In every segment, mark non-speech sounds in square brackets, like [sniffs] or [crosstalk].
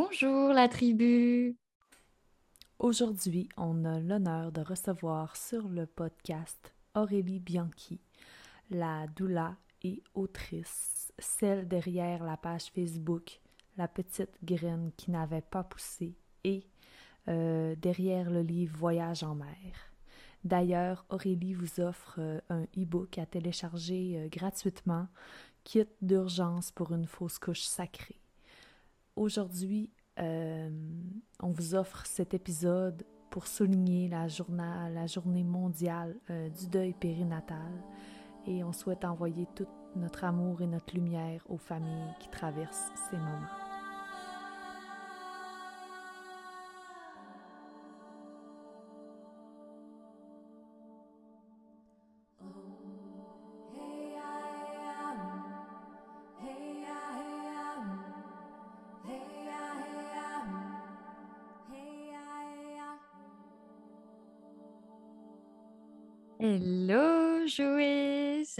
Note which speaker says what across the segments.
Speaker 1: Bonjour la tribu.
Speaker 2: Aujourd'hui, on a l'honneur de recevoir sur le podcast Aurélie Bianchi, la doula et autrice, celle derrière la page Facebook La petite graine qui n'avait pas poussé et euh, derrière le livre Voyage en mer. D'ailleurs, Aurélie vous offre euh, un e-book à télécharger euh, gratuitement, Kit d'urgence pour une fausse couche sacrée. Aujourd'hui, on vous offre cet épisode pour souligner la, journée, mondiale du deuil périnatal et on souhaite envoyer tout notre amour et notre lumière aux familles qui traversent ces moments.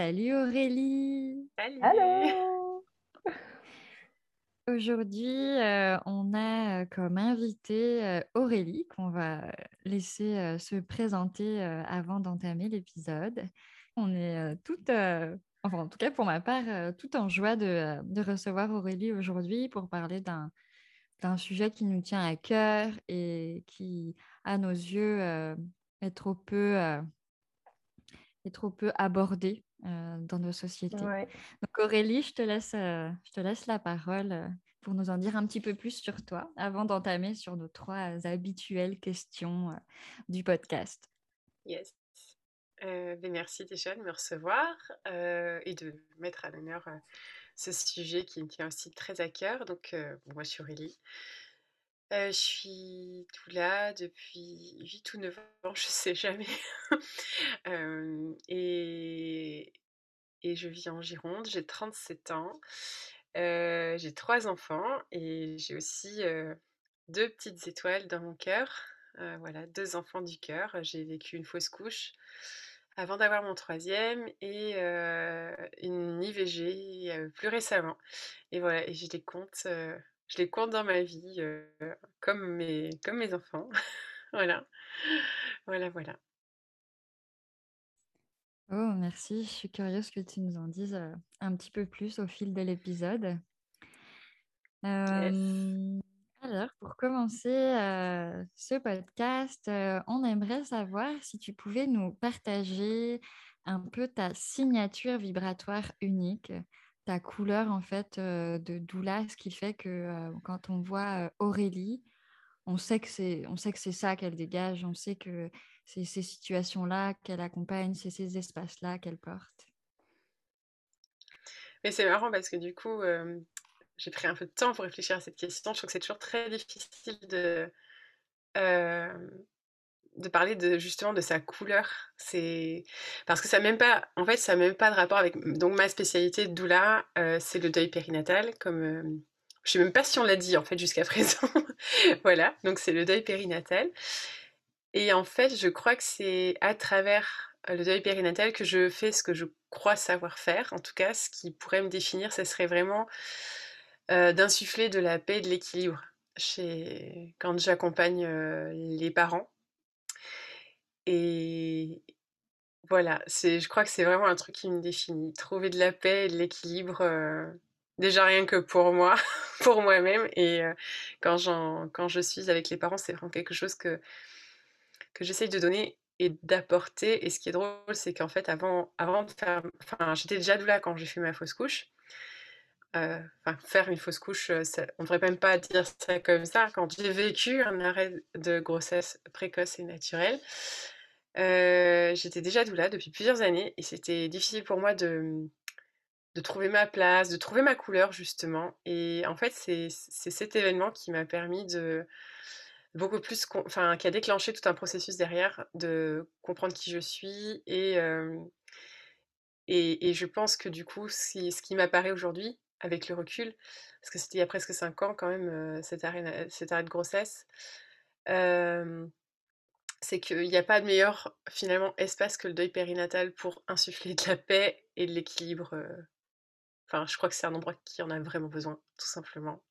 Speaker 1: Salut Aurélie.
Speaker 3: Salut.
Speaker 4: Allô. [laughs]
Speaker 1: Aujourd'hui, euh, on a euh, comme invité euh, Aurélie qu'on va laisser se présenter avant d'entamer l'épisode. On est toutes, enfin en tout cas pour ma part, tout en joie de, de recevoir Aurélie aujourd'hui pour parler d'un d'un sujet qui nous tient à cœur et qui, à nos yeux, est trop peu est trop peu abordé euh, dans nos sociétés. Donc Aurélie, je te laisse, euh, je te laisse la parole euh, pour nous en dire un petit peu plus sur toi avant d'entamer sur nos trois habituelles questions du podcast.
Speaker 3: Yes. Ben merci déjà de me recevoir et de mettre à l'honneur ce sujet qui me tient aussi très à cœur. Donc, moi, je suis Aurélie. Je suis tout là depuis 8 ou 9 ans, [laughs] je sais jamais. et, et je vis en Gironde, j'ai 37 ans, j'ai trois enfants et j'ai aussi deux petites étoiles dans mon cœur. voilà, deux enfants du cœur. J'ai vécu une fausse couche avant d'avoir mon troisième et une IVG plus récemment. Et voilà, et je les compte, je les compte dans ma vie comme, mes, comme mes enfants. [laughs] voilà, voilà, voilà.
Speaker 1: Oh, merci. Je suis curieuse que tu nous en dises euh, un petit peu plus au fil de l'épisode. alors, pour commencer euh, ce podcast, on aimerait savoir si tu pouvais nous partager un peu ta signature vibratoire unique, ta couleur en fait de doula, ce qui fait que quand on voit Aurélie, on sait que c'est on sait que c'est ça qu'elle dégage, on sait que c'est ces situations-là qu'elle accompagne, c'est ces espaces-là qu'elle porte.
Speaker 3: Mais c'est marrant parce que du coup, euh, j'ai pris un peu de temps pour réfléchir à cette question. Je trouve que c'est toujours très difficile de, euh, de parler de, justement de sa couleur. C'est parce que ça même pas, en fait, ça n'a même pas de rapport avec donc ma spécialité doula, euh, c'est le deuil périnatal. Comme je sais même pas si on l'a dit en fait jusqu'à [laughs] présent. voilà, donc c'est le deuil périnatal. Et en fait, je crois que c'est à travers le deuil périnatal que je fais ce que je crois savoir faire. En tout cas, ce qui pourrait me définir, ce serait vraiment d'insuffler de la paix et de l'équilibre chez... quand j'accompagne les parents. Et voilà, c'est, je crois que c'est vraiment un truc qui me définit. Trouver de la paix et de l'équilibre, déjà rien que pour moi, [laughs] pour moi-même. Et quand, quand je suis avec les parents, c'est vraiment quelque chose que que j'essaye de donner et d'apporter. Et ce qui est drôle, c'est qu'en fait, avant, avant de faire. Enfin, j'étais déjà doula quand j'ai fait ma fausse couche. Euh, enfin, faire une fausse couche, euh, on ne devrait même pas dire ça comme ça. Quand j'ai vécu un arrêt de grossesse précoce et naturelle, euh, j'étais déjà doula depuis plusieurs années et c'était difficile pour moi de, trouver ma place, de trouver ma couleur justement. Et en fait, c'est cet événement qui m'a permis de beaucoup plus, enfin, qui a déclenché tout un processus derrière de comprendre qui je suis et, et, je pense que du coup, ce qui m'apparaît aujourd'hui, avec le recul, parce que c'était il y a presque cinq ans quand même, arrêt, cet arrêt de grossesse, c'est qu'il n'y a pas de meilleur finalement espace que le deuil périnatal pour insuffler de la paix et de l'équilibre. Enfin, je crois que c'est un endroit qui en a vraiment besoin, tout simplement.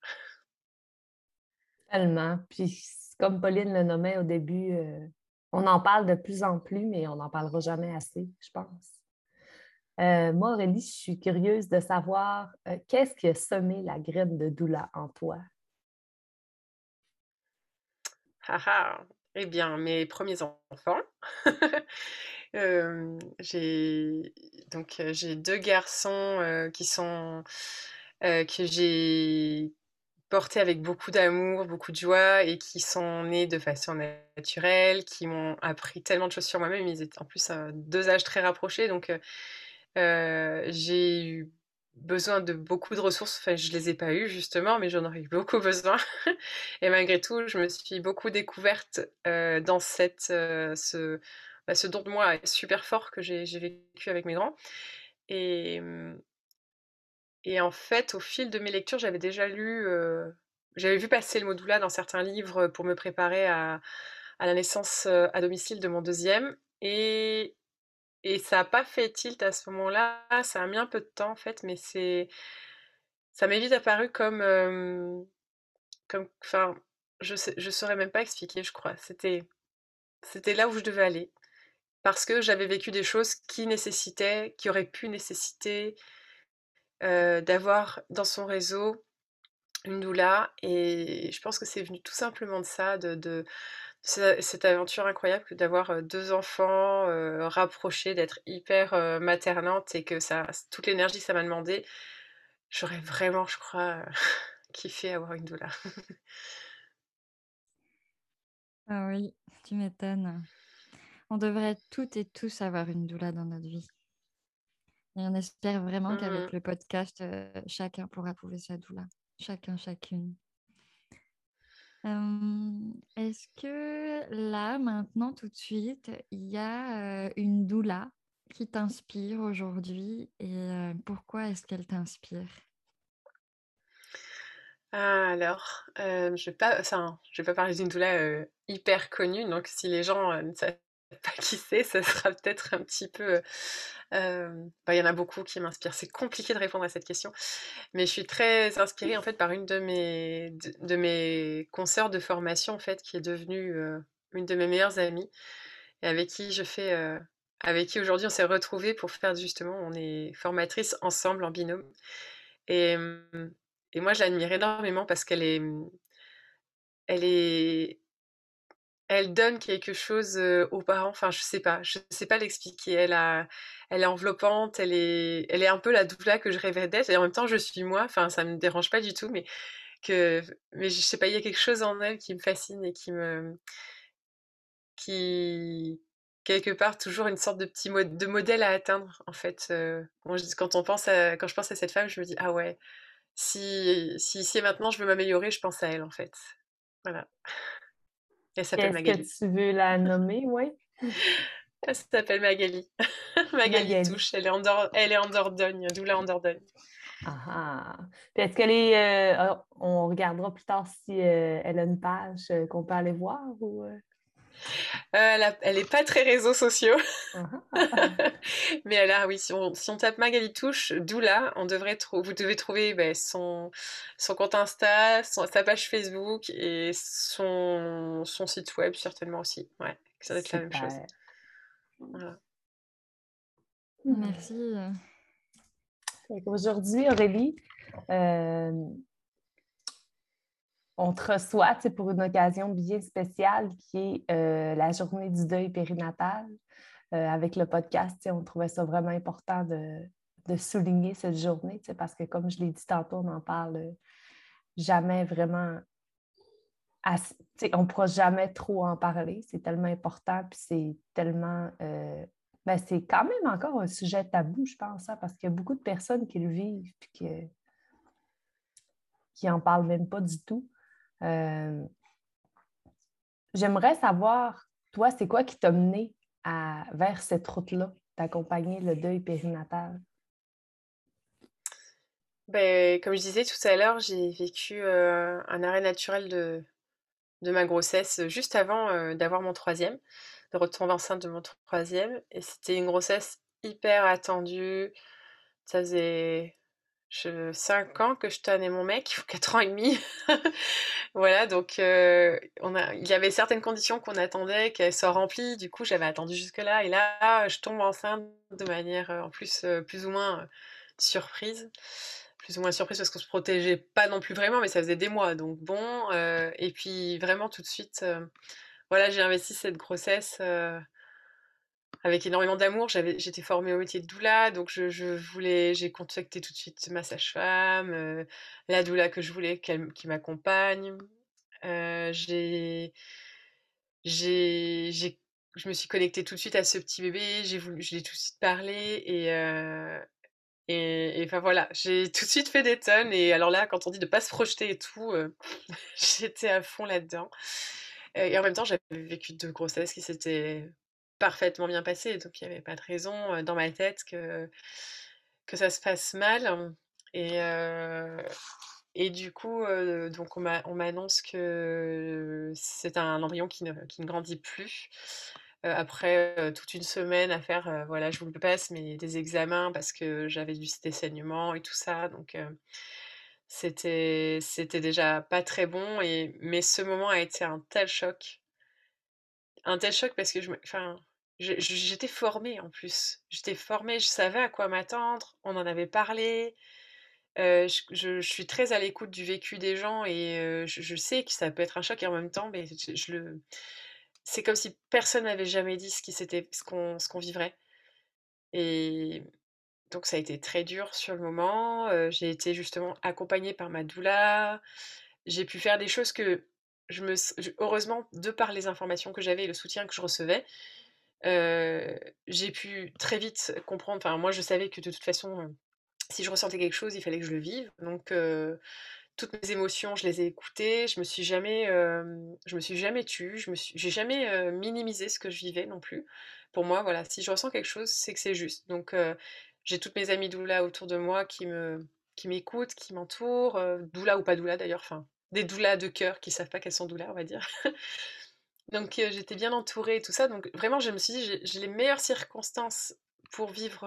Speaker 2: Tellement. Puis, comme Pauline le nommait au début, euh, on en parle de plus en plus, mais on n'en parlera jamais assez, je pense. Euh, moi, Aurélie, je suis curieuse de savoir euh, qu'est-ce qui a semé la graine de doula en toi?
Speaker 3: Ah ah! Eh bien, mes premiers enfants. [laughs] j'ai donc j'ai deux garçons qui sont que j'ai portés avec beaucoup d'amour, beaucoup de joie et qui sont nés de façon naturelle, qui m'ont appris tellement de choses sur moi-même. Ils étaient en plus deux âges très rapprochés, donc j'ai eu besoin de beaucoup de ressources. Enfin, je les ai pas eues justement, mais j'en aurais eu beaucoup [laughs] besoin. et malgré tout, je me suis beaucoup découverte dans cette, ce, bah, ce don de moi super fort que j'ai vécu avec mes grands. Et, et en fait, au fil de mes lectures, j'avais déjà lu, j'avais vu passer le mot doula dans certains livres pour me préparer à, à la naissance à domicile de mon deuxième. Et ça n'a pas fait tilt à ce moment-là. Ça a mis un peu de temps en fait, mais c'est, ça m'est vite apparu comme, comme, enfin, je je saurais même pas expliquer, je crois. C'était, c'était là où je devais aller parce que j'avais vécu des choses qui nécessitaient, qui auraient pu nécessiter d'avoir dans son réseau une doula. Et je pense que c'est venu tout simplement de ça, de, cette aventure incroyable que d'avoir deux enfants rapprochés, d'être hyper maternante et que ça, toute l'énergie que ça m'a demandé, j'aurais vraiment, je crois, [laughs] kiffé avoir une doula.
Speaker 1: ah oui, tu m'étonnes. On devrait toutes et tous avoir une doula dans notre vie. Et on espère vraiment qu'avec mmh le podcast, chacun pourra trouver sa doula. Chacun, chacune. Est-ce que là, maintenant, tout de suite, il y a une doula qui t'inspire aujourd'hui et pourquoi est-ce qu'elle t'inspire?
Speaker 3: Alors, je ne vais pas, je vais pas parler d'une doula hyper connue, donc si les gens ne savent pas [laughs] qui c'est, ça sera peut-être un petit peu. Bah, il y en a beaucoup qui m'inspirent. C'est compliqué de répondre à cette question, mais je suis très inspirée en fait par une de mes de, mes consoeurs de formation en fait qui est devenue une de mes meilleures amies et avec qui je fais avec qui aujourd'hui on s'est retrouvés pour faire justement on est formatrice ensemble en binôme et, et moi je l'admire énormément parce qu'elle est elle est elle donne quelque chose, aux parents, enfin je sais pas, je sais pas l'expliquer. Elle est enveloppante, elle est elle est un peu la doula que je rêvais d'être et en même temps je suis moi, enfin ça me dérange pas du tout mais que mais je sais pas, il y a quelque chose en elle qui me fascine et qui me qui quelque part toujours une sorte de petit de modèle à atteindre en fait, quand on pense à quand je pense à cette femme, je me dis: «Ah ouais, si si ici et maintenant je veux m'améliorer, je pense à elle en fait». Voilà.
Speaker 2: Elle s'appelle Magali. Est-ce que tu veux la [laughs] nommer, oui?
Speaker 3: Elle s'appelle [laughs] Magali. Magali, Touche. Elle est en, elle est en Dordogne, Doula en Dordogne.
Speaker 2: Ah, ah. Est-ce qu'elle est. Euh, oh, on regardera plus tard si euh, elle a une page euh, qu'on peut aller voir ou.
Speaker 3: Euh, elle n'est pas très réseaux sociaux. Uh-huh. [laughs] Mais elle a, oui, si on, tape Magali Touche, Doula, on devrait vous devez trouver ben, son, son compte Insta, sa page Facebook et son, son site web certainement aussi. Ouais, ça doit être la même chose. Voilà.
Speaker 1: Merci.
Speaker 2: Aujourd'hui, Aurélie, euh, on te reçoit pour une occasion bien spéciale qui est euh, la journée du deuil périnatal. Euh, avec le podcast, on trouvait ça vraiment important de, souligner cette journée parce que, comme je l'ai dit tantôt, on n'en parle jamais vraiment. on ne pourra jamais trop en parler. C'est tellement important, puis c'est tellement. Euh, ben, c'est quand même encore un sujet tabou, je pense, hein, parce qu'il y a beaucoup de personnes qui le vivent et qui n'en parlent même pas du tout. Euh, j'aimerais savoir, toi, c'est quoi qui t'a mené vers cette route-là, d'accompagner le deuil périnatal?
Speaker 3: Ben, comme je disais tout à l'heure, j'ai vécu euh, un arrêt naturel de, ma grossesse juste avant euh, d'avoir mon troisième, de retomber enceinte de mon troisième. Et c'était une grossesse hyper attendue. Ça faisait je, 5 ans que je tenais mon mec, 4 ans et demi. [laughs] voilà, donc on a, il y avait certaines conditions qu'on attendait qu'elles soient remplies. Du coup, j'avais attendu jusque-là. Et là, je tombe enceinte de manière, en plus, plus ou moins surprise. Plus ou moins surprise parce qu'on se protégeait pas non plus vraiment, mais ça faisait des mois. Donc bon, et puis vraiment tout de suite, voilà, j'ai investi cette grossesse avec énormément d'amour. J'étais formée au métier de doula, donc je, voulais, j'ai contacté tout de suite ma sage-femme, euh, la doula que je voulais qui m'accompagne. Euh, je me suis connectée tout de suite à ce petit bébé. J'ai voulu, je l'ai tout de suite parlé et euh, enfin voilà, j'ai [laughs] tout de suite fait des tonnes. Et alors là, quand on dit de pas se projeter et tout, [laughs] j'étais à fond là-dedans. Et en même temps, j'avais vécu deux grossesses qui s'étaient parfaitement bien passé, donc il n'y avait pas de raison dans ma tête que, que ça se passe mal. Et, et du coup, donc on m'annonce que c'est un embryon qui ne, qui ne grandit plus. après toute une semaine à faire, voilà, je vous le passe, mais des examens parce que j'avais du des et tout ça. Donc c'était c'était déjà pas très bon. Et, mais ce moment a été un tel choc un tel choc parce que je enfin, j'étais formée en plus. J'étais formée, je savais à quoi m'attendre, on en avait parlé. je, suis très à l'écoute du vécu des gens et je, sais que ça peut être un choc et en même temps, mais c'est comme si personne n'avait jamais dit ce qu'on, vivrait. Et donc ça a été très dur sur le moment. j'ai été justement accompagnée par ma doula. J'ai pu faire des choses que je me, heureusement, de par les informations que j'avais et le soutien que je recevais, j'ai pu très vite comprendre. Enfin, moi, je savais que de toute façon, si je ressentais quelque chose, il fallait que je le vive. Donc, toutes mes émotions, je les ai écoutées. Je me suis jamais, je me suis jamais tue. Je me suis, j'ai jamais minimisé ce que je vivais non plus. Pour moi, voilà, si je ressens quelque chose, c'est que c'est juste. Donc, j'ai toutes mes amies doula autour de moi qui me, qui m'écoutent, qui m'entourent, doula ou pas doula d'ailleurs. Enfin, des doulas de cœur qui savent pas qu'elles sont doulas, on va dire. Donc j'étais bien entourée et tout ça. Donc vraiment, je me suis dit, j'ai les meilleures circonstances pour vivre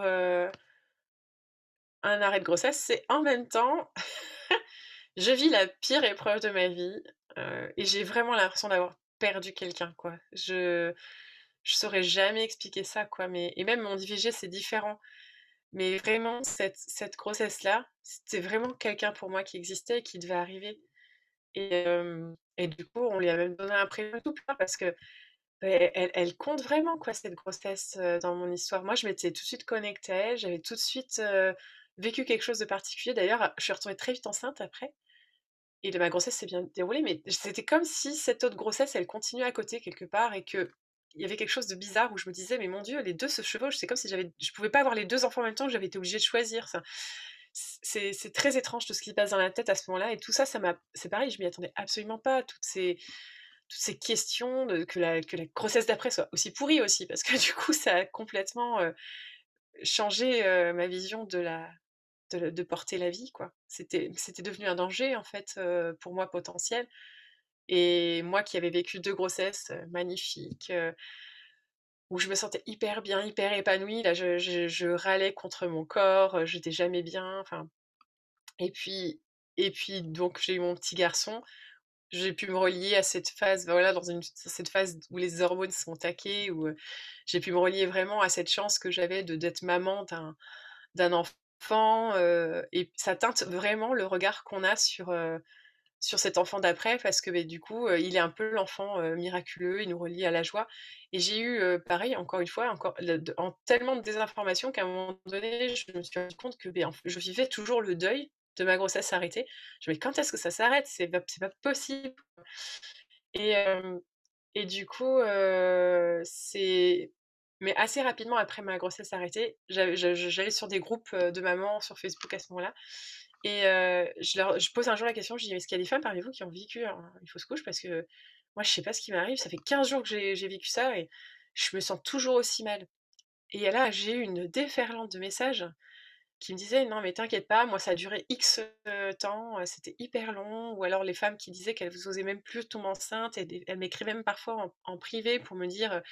Speaker 3: un arrêt de grossesse. C'est en même temps, [laughs] je vis la pire épreuve de ma vie et j'ai vraiment l'impression d'avoir perdu quelqu'un, quoi. Je je saurais jamais expliquer ça, quoi. Mais et même mon IVG, c'est différent. Mais vraiment, cette, cette grossesse-là, c'était vraiment quelqu'un pour moi qui existait et qui devait arriver. Et, et du coup, on lui a même donné un prénom tout plein parce que elle, elle, compte vraiment, quoi, cette grossesse dans mon histoire. Moi, je m'étais tout de suite connectée j'avais tout de suite vécu quelque chose de particulier. D'ailleurs, je suis retournée très vite enceinte après. Et ma grossesse s'est bien déroulée, mais c'était comme si cette autre grossesse, elle continuait à côté quelque part et que il y avait quelque chose de bizarre où je me disais, mais mon Dieu, les deux se chevauchent. C'est comme si j'avais, je pouvais pas avoir les deux enfants en même temps, j'avais été obligée de choisir. Ça c'est très étrange tout ce qui se passe dans la tête à ce moment-là. Et tout ça, ça m'a, c'est pareil, je m'y attendais absolument pas. Toutes ces, toutes ces questions que, la, que la grossesse d'après soit aussi pourrie aussi, parce que [laughs] du coup, ça a complètement changé ma vision de la, de, porter la vie, quoi. C'était, c'était devenu un danger en fait pour moi potentiel. Et moi qui avais vécu deux grossesses magnifiques où je me sentais hyper bien, hyper épanouie. Là, je, râlais contre mon corps, j'étais jamais bien. Enfin, et puis, et puis donc j'ai eu mon petit garçon. J'ai pu me relier à cette phase, voilà, dans cette phase où les hormones sont taquées, où j'ai pu me relier vraiment à cette chance que j'avais de d'être maman d'un d'un enfant. et ça teinte vraiment le regard qu'on a sur sur cet enfant d'après parce que du coup, il est un peu l'enfant miraculeux, il nous relie à la joie. Et j'ai eu, pareil, encore une fois, encore, en tellement de désinformation qu'à un moment donné, je me suis rendu compte que je vivais toujours le deuil de ma grossesse arrêtée. Je me dis, quand est-ce que ça s'arrête? C'est pas, pas possible. Et, et du coup, c'est. Mais assez rapidement après ma grossesse arrêtée, j'allais sur des groupes de mamans sur Facebook à ce moment-là. Et je, leur, je pose un jour la question, je dis, est-ce qu'il y a des femmes parmi vous qui ont vécu une fausse couche? Parce que moi, je sais pas ce qui m'arrive, ça fait 15 jours que j'ai vécu ça et je me sens toujours aussi mal. Et là, j'ai eu une déferlante de messages qui me disaient, non, mais t'inquiète pas, moi, ça a duré X temps, c'était hyper long. Ou alors les femmes qui disaient qu'elles n'osaient même plus tomber enceinte elles m'écrivaient même parfois en, privé pour me dire,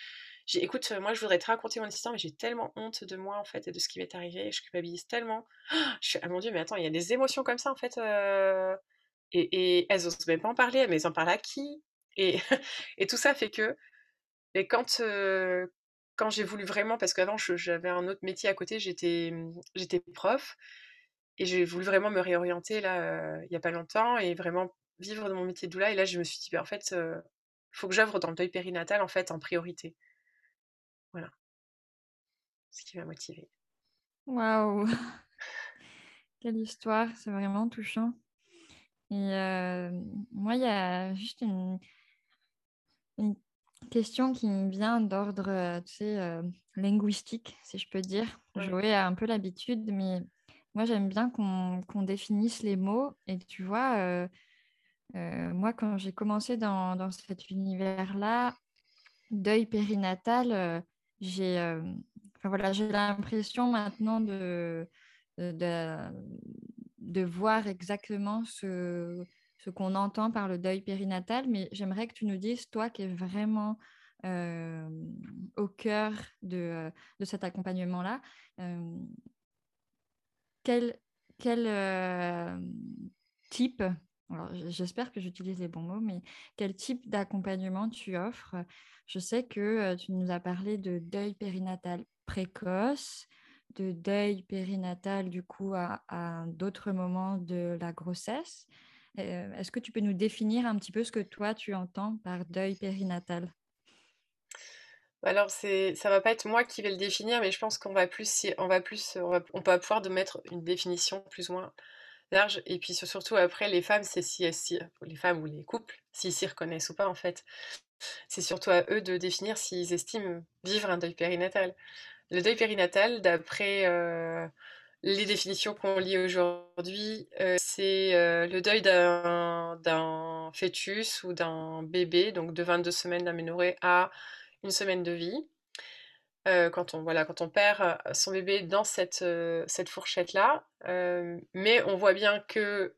Speaker 3: écoute, moi, je voudrais te raconter mon histoire, mais j'ai tellement honte de moi, en fait, et de ce qui m'est arrivé. Je culpabilise tellement. [gasps] je suis, ah mon Dieu, mais attends, il y a des émotions comme ça, en fait. Et, et, elles osent même pas en parler, mais elles en parlent à qui? Et, [laughs] tout ça fait que, et quand, quand j'ai voulu vraiment, parce qu'avant j'avais un autre métier à côté, j'étais, prof, et j'ai voulu vraiment me réorienter là, il n'y a pas longtemps, et vraiment vivre dans mon métier de doula. Et là, je me suis dit, bah, en fait, il faut que j'œuvre dans le deuil périnatal en fait en priorité. Voilà. Ce qui m'a motivée.
Speaker 1: Waouh [laughs] Quelle histoire, c'est vraiment touchant. Et moi, il y a juste une, une question qui me vient d'ordre, tu sais, linguistique, si je peux dire. Joé a un peu l'habitude, mais moi, j'aime bien qu'on définisse les mots. Et tu vois, moi, quand j'ai commencé dans, dans cet univers-là, deuil périnatal, j'ai enfin, voilà, l'impression maintenant de, de, de, voir exactement ce, ce qu'on entend par le deuil périnatal, mais j'aimerais que tu nous dises, toi qui es vraiment au cœur de, de cet accompagnement-là, quel, quel type j'espère que j'utilise les bons mots, mais quel type d'accompagnement tu offres? Je sais que tu nous as parlé de deuil périnatal précoce, de deuil périnatal du coup à, d'autres moments de la grossesse. Est-ce que tu peux nous définir un petit peu ce que toi tu entends par deuil périnatal?
Speaker 3: Alors c'est ça va pas être moi qui vais le définir, mais je pense qu'on va plus on va plus on on va pouvoir de mettre une définition plus ou moins Et puis surtout après, les femmes, c'est si, si les femmes ou les couples, s'ils s'y reconnaissent ou pas en fait. C'est surtout à eux de définir s'ils estiment vivre un deuil périnatal. Le deuil périnatal, d'après euh, les définitions qu'on lit aujourd'hui, euh, c'est euh, le deuil d'un fœtus ou d'un bébé, donc de 22 semaines d'aménorrhée à une semaine de vie. Euh, quand, on, voilà, quand on perd euh, son bébé dans cette, euh, cette fourchette-là. mais on voit bien que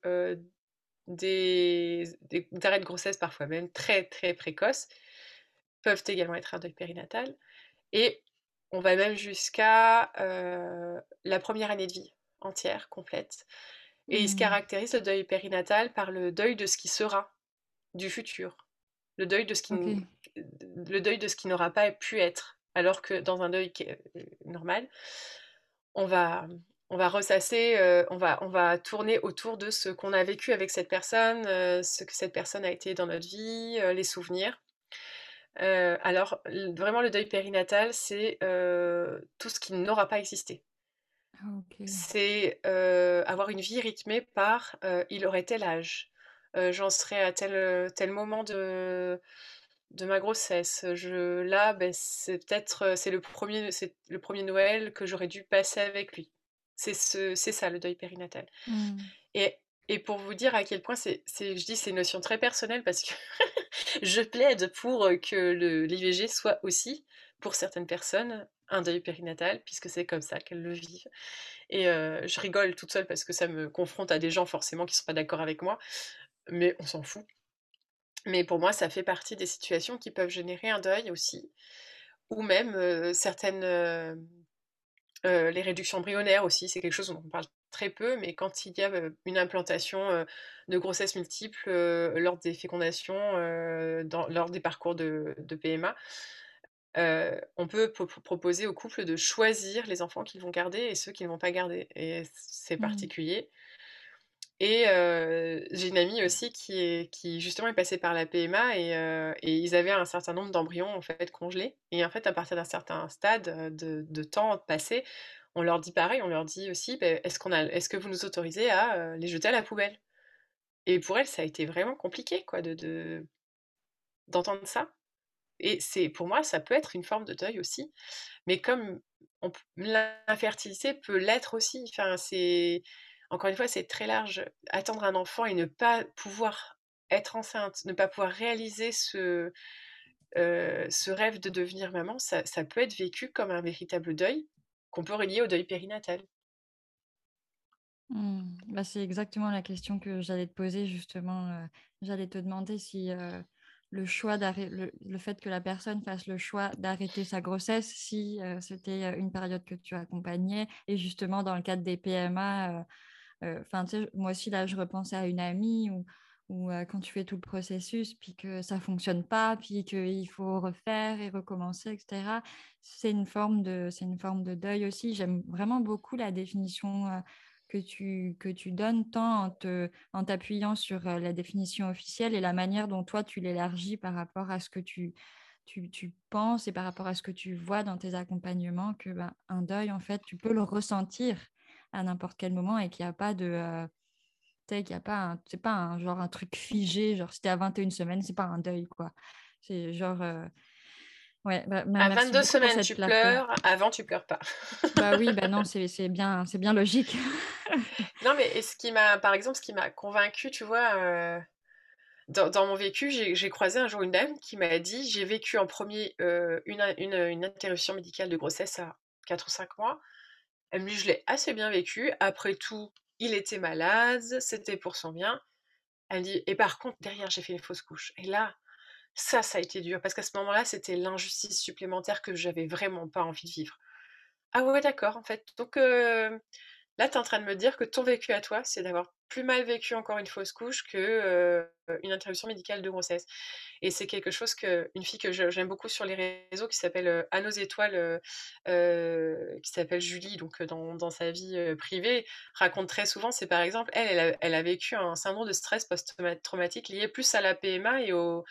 Speaker 3: des, des, arrêts de grossesse, parfois même très très précoces, peuvent également être un deuil périnatal. Et on va même jusqu'à la première année de vie entière, complète. Et il se mmh. caractérise le deuil périnatal par le deuil de ce qui sera du futur, le deuil de ce qui, le deuil de ce qui n'aura pas pu être. Alors que dans un deuil euh, normal, on va, on va ressasser, euh, on, va, on va tourner autour de ce qu'on a vécu avec cette personne, euh, ce que cette personne a été dans notre vie, les souvenirs. alors, vraiment, le deuil périnatal, c'est tout ce qui n'aura pas existé. Ah, c'est avoir une vie rythmée par il aurait tel âge, j'en serais à tel, tel moment de, de ma grossesse. Je, là, ben, c'est peut-être c'est le premier, c'est le premier Noël que j'aurais dû passer avec lui. C'est ce, c'est ça le deuil périnatal. Mmh. Et, et pour vous dire à quel point c'est, je dis c'est une notion très personnelle parce que [laughs] je plaide pour que le, l'IVG soit aussi pour certaines personnes un deuil périnatal puisque c'est comme ça qu'elles le vivent. Et je rigole toute seule parce que ça me confronte à des gens forcément qui sont pas d'accord avec moi, mais on s'en fout. Mais pour moi, ça fait partie des situations qui peuvent générer un deuil aussi, ou même certaines... les réductions embryonnaires aussi, c'est quelque chose dont on parle très peu, mais quand il y a une implantation de grossesse multiple lors des fécondations, lors des parcours de, PMA, on peut proposer aux couples de choisir les enfants qu'ils vont garder et ceux qu'ils ne vont pas garder. Et c'est mmh. particulier. Et j'ai une amie aussi qui, est, justement est passée par la PMA et, et ils avaient un certain nombre d'embryons en fait congelés. Et en fait, à partir d'un certain stade de, de, temps passé, on leur dit pareil, on leur dit aussi, bah, est-ce est-ce que vous nous autorisez à les jeter à la poubelle? Et pour elle, ça a été vraiment compliqué, quoi, de, d'entendre ça. Et c'est, pour moi, ça peut être une forme de deuil aussi. Mais comme l'infertilité peut l'être aussi, enfin, c'est encore une fois, c'est très large. Attendre un enfant et ne pas pouvoir être enceinte, ne pas pouvoir réaliser ce, euh, rêve de devenir maman, ça, peut être vécu comme un véritable deuil qu'on peut relier au deuil périnatal.
Speaker 1: Mmh. Bah, c'est exactement la question que j'allais te poser justement. Euh, j'allais te demander si euh, le choix le, fait que la personne fasse le choix d'arrêter sa grossesse si c'était une période que tu accompagnais. Et justement, dans le cadre des PMA, enfin, moi aussi, là, je repensais à une amie où, quand tu fais tout le processus, puis que ça fonctionne pas, puis qu'il faut refaire et recommencer, etc. C'est une forme de, c'est une forme de deuil aussi. J'aime vraiment beaucoup la définition que tu, que tu donnes tant en, t'appuyant sur euh, la définition officielle et la manière dont toi tu l'élargis par rapport à ce que tu, tu, tu, penses et par rapport à ce que tu vois dans tes accompagnements, que ben, un deuil, en fait, tu peux le ressentir à n'importe quel moment et qu'il n'y a pas de... Euh, qu'il n'y a pas c'est pas un genre un truc figé genre si t'es à 21 semaines c'est pas un deuil quoi c'est genre euh,
Speaker 3: Ouais, bah, à 22 semaines, tu pleures, avant, tu pleures pas. [laughs]
Speaker 1: bah oui, bah non, [laughs] c'est bien, bien logique. [laughs]
Speaker 3: non, mais ce qui m'a, par exemple, ce qui m'a convaincu, tu vois, euh, dans, mon vécu, j'ai croisé un jour une dame qui m'a dit j'ai vécu en premier euh, une, une, une, interruption médicale de grossesse à 4 ou 5 mois. Dit je l'ai assez bien vécu. Après tout, il était malade, c'était pour son bien. Elle dit et par contre, derrière, j'ai fait une fausse couche. Et là, ça, ça a été dur parce qu'à ce moment-là, c'était l'injustice supplémentaire que j'avais vraiment pas envie de vivre. Ah ouais, d'accord, en fait. Donc là, tu es en train de me dire que ton vécu à toi, c'est d'avoir plus mal vécu encore une fausse couche que une interruption médicale de grossesse. Et c'est quelque chose que une fille que j'aime beaucoup sur les réseaux qui s'appelle À nos étoiles, qui s'appelle Julie, donc dans, sa vie privée, raconte très souvent. C'est par exemple elle, elle a vécu un syndrome de stress post-traumatique lié plus à la PMA et au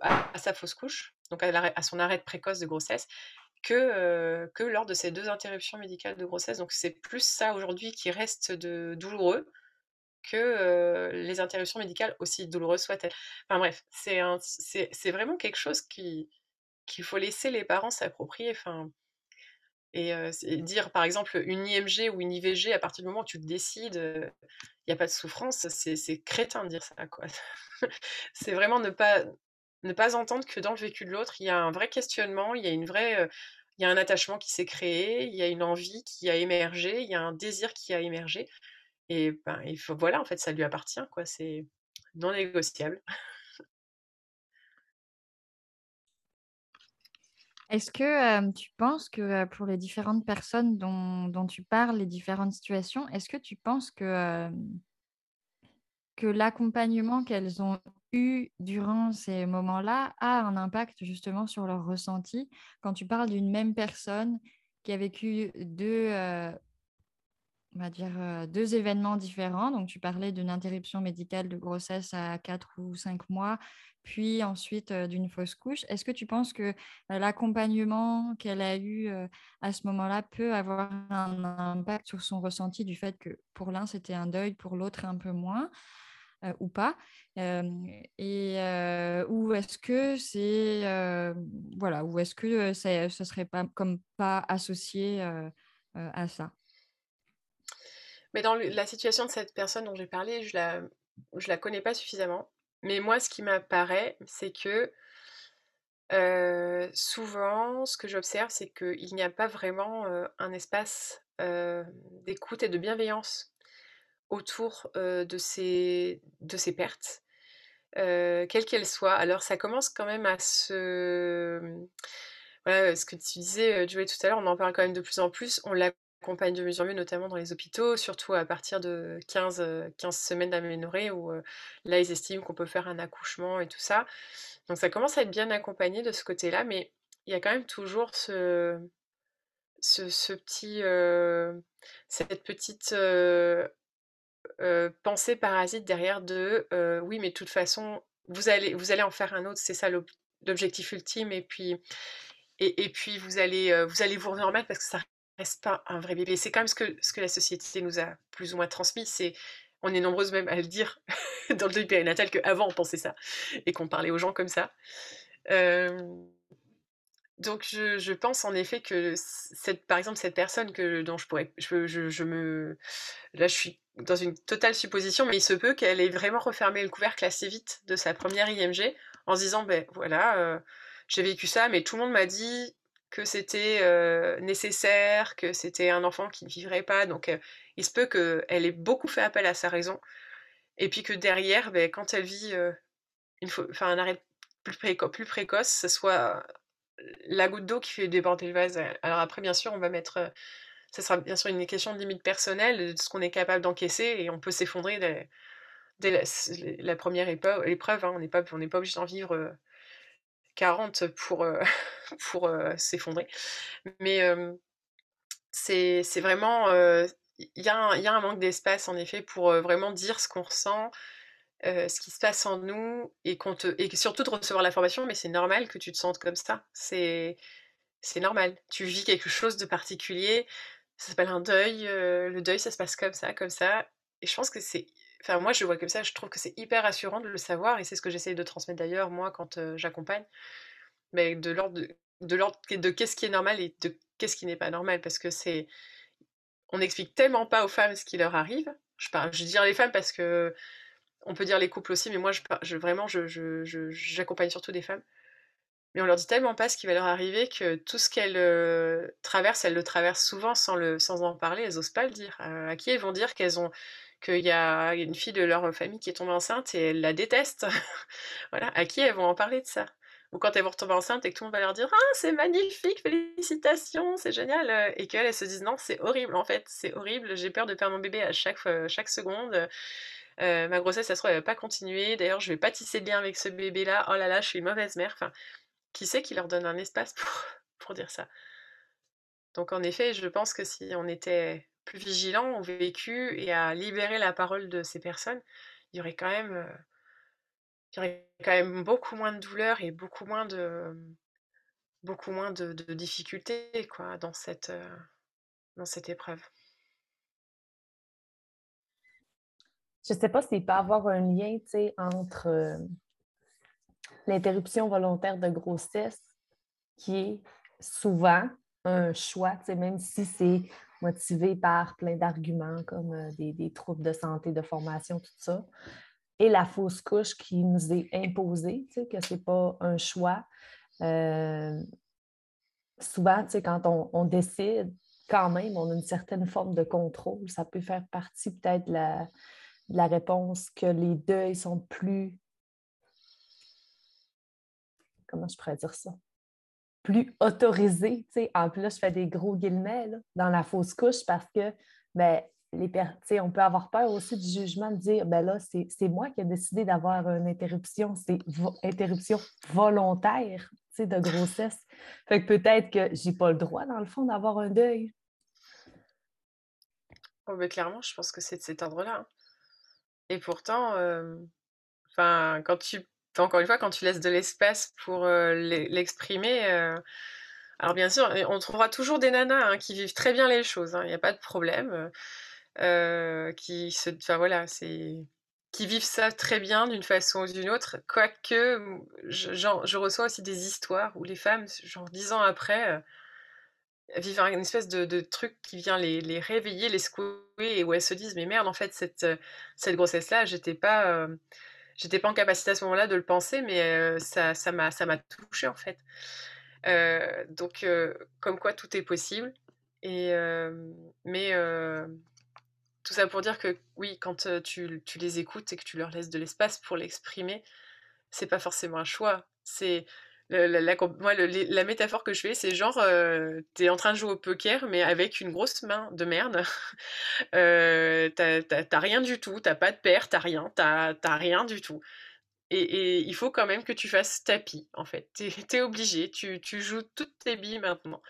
Speaker 3: à, sa fausse couche, donc à, son arrêt précoce de grossesse, que, euh, que lors de ces deux interruptions médicales de grossesse. Donc c'est plus ça aujourd'hui qui reste de douloureux que euh, les interruptions médicales, aussi douloureuses soient-elles. Enfin bref, c'est vraiment quelque chose qu'il faut laisser les parents s'approprier. Enfin, et, euh, dire par exemple une IMG ou une IVG à partir du moment où tu te décides, il n'y a pas de souffrance, c'est crétin de dire ça. [laughs] c'est vraiment ne pas, ne pas entendre que dans le vécu de l'autre, il y a un vrai questionnement, il y a une vraie, il y a un attachement qui s'est créé, il y a une envie qui a émergé, il y a un désir qui a émergé. Et ben, voilà, en fait, ça lui appartient, quoi. C'est non négociable.
Speaker 1: Est-ce que tu penses que pour les différentes personnes dont, tu parles, les différentes situations, est-ce que tu penses que l'accompagnement qu'elles ont eu durant ces moments-là a un impact justement sur leur ressenti. Quand tu parles d'une même personne qui a vécu deux, euh, on va dire, euh, deux événements différents, donc tu parlais d'une interruption médicale de grossesse à 4 ou 5 mois, puis ensuite euh, d'une fausse couche, est-ce que tu penses que l'accompagnement qu'elle a eu à ce moment-là peut avoir un impact sur son ressenti du fait que pour l'un c'était un deuil, pour l'autre un peu moins? Euh, ou pas. Et euh, ou est-ce que c'est euh, voilà ou est-ce que ça ce serait pas comme pas associé à ça?
Speaker 3: Mais dans la situation de cette personne dont j'ai parlé je la je la connais pas suffisamment. Mais moi ce qui m'apparaît c'est que souvent ce que j'observe c'est qu'il n'y a pas vraiment un espace d'écoute et de bienveillance autour de, ces, de ces pertes, quelles qu'elles soient. Alors ça commence quand même à se... Voilà, ce que tu disais, Joey, tout à l'heure, on en parle quand même de plus en plus. On l'accompagne de mieux en mieux, notamment dans les hôpitaux, surtout à partir de 15, 15 semaines d'aménorrhée, où là, ils estiment qu'on peut faire un accouchement et tout ça. Donc ça commence à être bien accompagné de ce côté-là, mais il y a quand même toujours ce, ce, petit, cette petite pensée parasite derrière de oui, mais de toute façon, vous allez, vous allez en faire un autre, c'est ça l'objectif ultime, et puis, et, puis vous, allez, vous allez vous remettre parce que ça reste pas un vrai bébé. C'est quand même ce que, ce que la société nous a plus ou moins transmis, c'est on est nombreuses même à le dire [laughs] dans le deuil périnatal qu'avant on pensait ça et qu'on parlait aux gens comme ça. donc je, pense en effet que cette, par exemple cette personne que dont je pourrais, je, je me, là je suis dans une totale supposition, mais il se peut qu'elle ait vraiment refermé le couvercle assez vite de sa première IMG en se disant, ben voilà, euh, j'ai vécu ça, mais tout le monde m'a dit que c'était euh, nécessaire, que c'était un enfant qui ne vivrait pas, donc euh, il se peut qu'elle ait beaucoup fait appel à sa raison, et puis que derrière, ben, quand elle vit une un arrêt plus, plus précoce, ce soit la goutte d'eau qui fait déborder le vase. Alors après, bien sûr, on va mettre ça sera bien sûr une question de limite personnelle, de ce qu'on est capable d'encaisser, et on peut s'effondrer dès, la, première épreuve. Hein. on n'est pas, pas obligé d'en vivre 40 pour, [laughs] pour s'effondrer. Mais c'est vraiment. Il y, a un manque d'espace, en effet, pour vraiment dire ce qu'on ressent, ce qui se passe en nous, et, et surtout de recevoir l'information, mais c'est normal que tu te sentes comme ça. C'est normal. Tu vis quelque chose de particulier, ça s'appelle un deuil. le deuil, ça se passe comme ça, comme ça. Et je pense que c'est. Enfin, moi, je le vois comme ça. Je trouve que c'est hyper rassurant de le savoir. Et c'est ce que j'essaie de transmettre d'ailleurs, moi, quand j'accompagne. Mais de l'ordre de, de l'ordre de qu'est-ce qui est normal et de qu'est-ce qui n'est pas normal. Parce que c'est. On n'explique tellement pas aux femmes ce qui leur arrive. Je, parle, je dis les femmes parce que. On peut dire les couples aussi, mais moi, je, je vraiment, j'accompagne je, surtout des femmes mais on leur dit tellement pas ce qui va leur arriver que tout ce qu'elles euh, traversent, elles le traversent souvent sans, le, sans en parler, elles osent pas le dire. Euh, à qui elles vont dire qu'elles ont qu'il y a une fille de leur famille qui est tombée enceinte et elles la détestent? [laughs] Voilà, à qui elles vont en parler de ça? Ou quand elles vont retomber enceinte et que tout le monde va leur dire Ah, c'est magnifique, félicitations, c'est génial euh, Et qu'elles elles se disent Non, c'est horrible en fait, c'est horrible, j'ai peur de perdre mon bébé à chaque, chaque seconde. ma grossesse, ça se trouve, elle va pas continuer. D'ailleurs, je vais pas tisser de lien avec ce bébé-là. Oh là là, je suis une mauvaise mère. Enfin, qui sait qui leur donne un espace pour, [laughs] pour dire ça? Donc en effet, je pense que si on était plus vigilant au vécu et à libérer la parole de ces personnes, il y aurait quand même, euh, il y aurait quand même beaucoup moins de douleur et beaucoup moins de, beaucoup moins de, difficultés quoi, dans, cette, euh, dans cette épreuve.
Speaker 2: Je ne sais pas s'il peut y avoir un lien entre euh, l'interruption volontaire de grossesse, qui est souvent un choix, même si c'est motivé par plein d'arguments comme euh, des, troubles de santé, de formation, tout ça, et la fausse couche qui nous est imposée, que ce n'est pas un choix. Euh, souvent, quand on, décide, quand même, on a une certaine forme de contrôle. Ça peut faire partie peut-être de la, la réponse que les deuils sont plus comment je pourrais dire ça? Plus autorisé, tu sais. En plus, je fais des gros guillemets dans la fausse couche parce que, ben, les on peut avoir peur aussi du jugement de dire, ben là, c'est moi qui ai décidé d'avoir une interruption, c'est interruption volontaire, de grossesse. Fait que peut-être que j'ai pas le droit, dans le fond, d'avoir un deuil.
Speaker 3: Oh, mais clairement, je pense que c'est de cet ordre-là. Hein. Et pourtant, euh, enfin, quand tu encore une fois, quand tu laisses de l'espace pour l'exprimer, alors bien sûr, on trouvera toujours des nanas hein, qui vivent très bien les choses, il hein, n'y a pas de problème, qui se, enfin voilà, c'est qui vivent ça très bien d'une façon ou d'une autre, quoique je, je, reçois aussi des histoires où les femmes, genre dix ans après, vivent une espèce de, truc qui vient les, les, réveiller, les secouer, et où elles se disent, mais merde, en fait, cette, cette grossesse-là, j'étais pas j'étais pas en capacité à ce moment-là de le penser, mais ça, ça m'a, ça touché en fait. donc, comme quoi tout est possible. Et, mais tout ça pour dire que oui, quand tu, tu, les écoutes et que tu leur laisses de l'espace pour l'exprimer, c'est pas forcément un choix. C'est la, moi, la métaphore que je fais, c'est genre, euh, t'es en train de jouer au poker, mais avec une grosse main de merde. [laughs] euh, t'as rien du tout, t'as pas de paire, t'as rien, t'as rien du tout. Et, il faut quand même que tu fasses tapis, en fait. T'es es obligé, tu, joues toutes tes billes maintenant.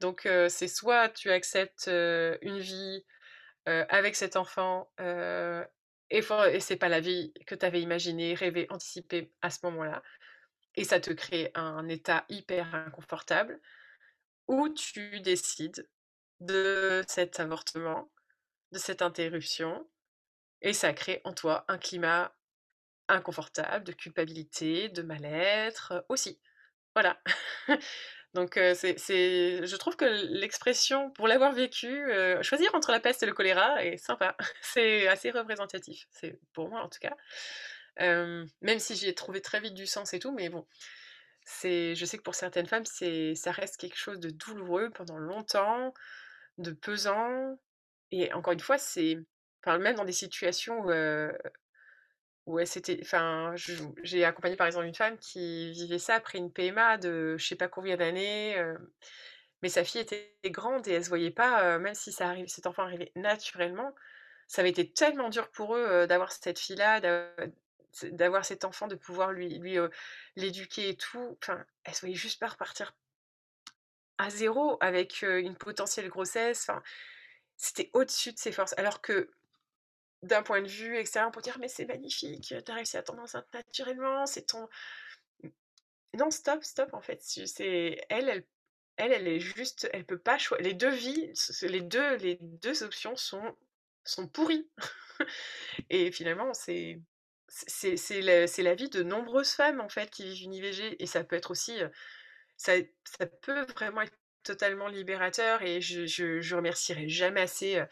Speaker 3: Donc, euh, c'est soit tu acceptes euh, une vie avec cet enfant, et, et c'est pas la vie que tu avais imaginée, rêvé, anticipée à ce moment-là et ça te crée un état hyper inconfortable où tu décides de cet avortement, de cette interruption, et ça crée en toi un climat inconfortable, de culpabilité, de mal-être aussi. Voilà. [laughs] Donc c'est, je trouve que l'expression, pour l'avoir vécu, choisir entre la peste et le choléra est sympa. [laughs] C'est assez représentatif, c'est pour moi en tout cas même si j'y ai trouvé très vite du sens et tout, mais bon, c'est, je sais que pour certaines femmes, c'est, ça reste quelque chose de douloureux pendant longtemps, de pesant. Et encore une fois, c'est, enfin, même dans des situations où Ouais, c'était enfin, j'ai accompagné par exemple une femme qui vivait ça après une PMA de je sais pas combien d'années, mais sa fille était grande et elle se voyait pas, même si ça arrive cet enfant arrivait naturellement, ça avait été tellement dur pour eux, d'avoir cette fille-là, d'avoir cet enfant, de pouvoir lui l'éduquer et tout. Enfin, elle voyait juste pas repartir à zéro avec, une potentielle grossesse, enfin, c'était au-dessus de ses forces. Alors que d'un point de vue extérieur, pour dire: «Mais c'est magnifique, tu as réussi à tomber enceinte naturellement, c'est ton» non, stop, stop, en fait, c'est elle, elle elle, elle est juste elle peut pas choisir. les deux vies, les deux les deux options sont sont pourries [laughs] et finalement, c'est c'est la vie de nombreuses femmes, en fait, qui vivent une IVG et ça peut être aussi, ça ça peut vraiment être totalement libérateur et je je je remercierai jamais assez,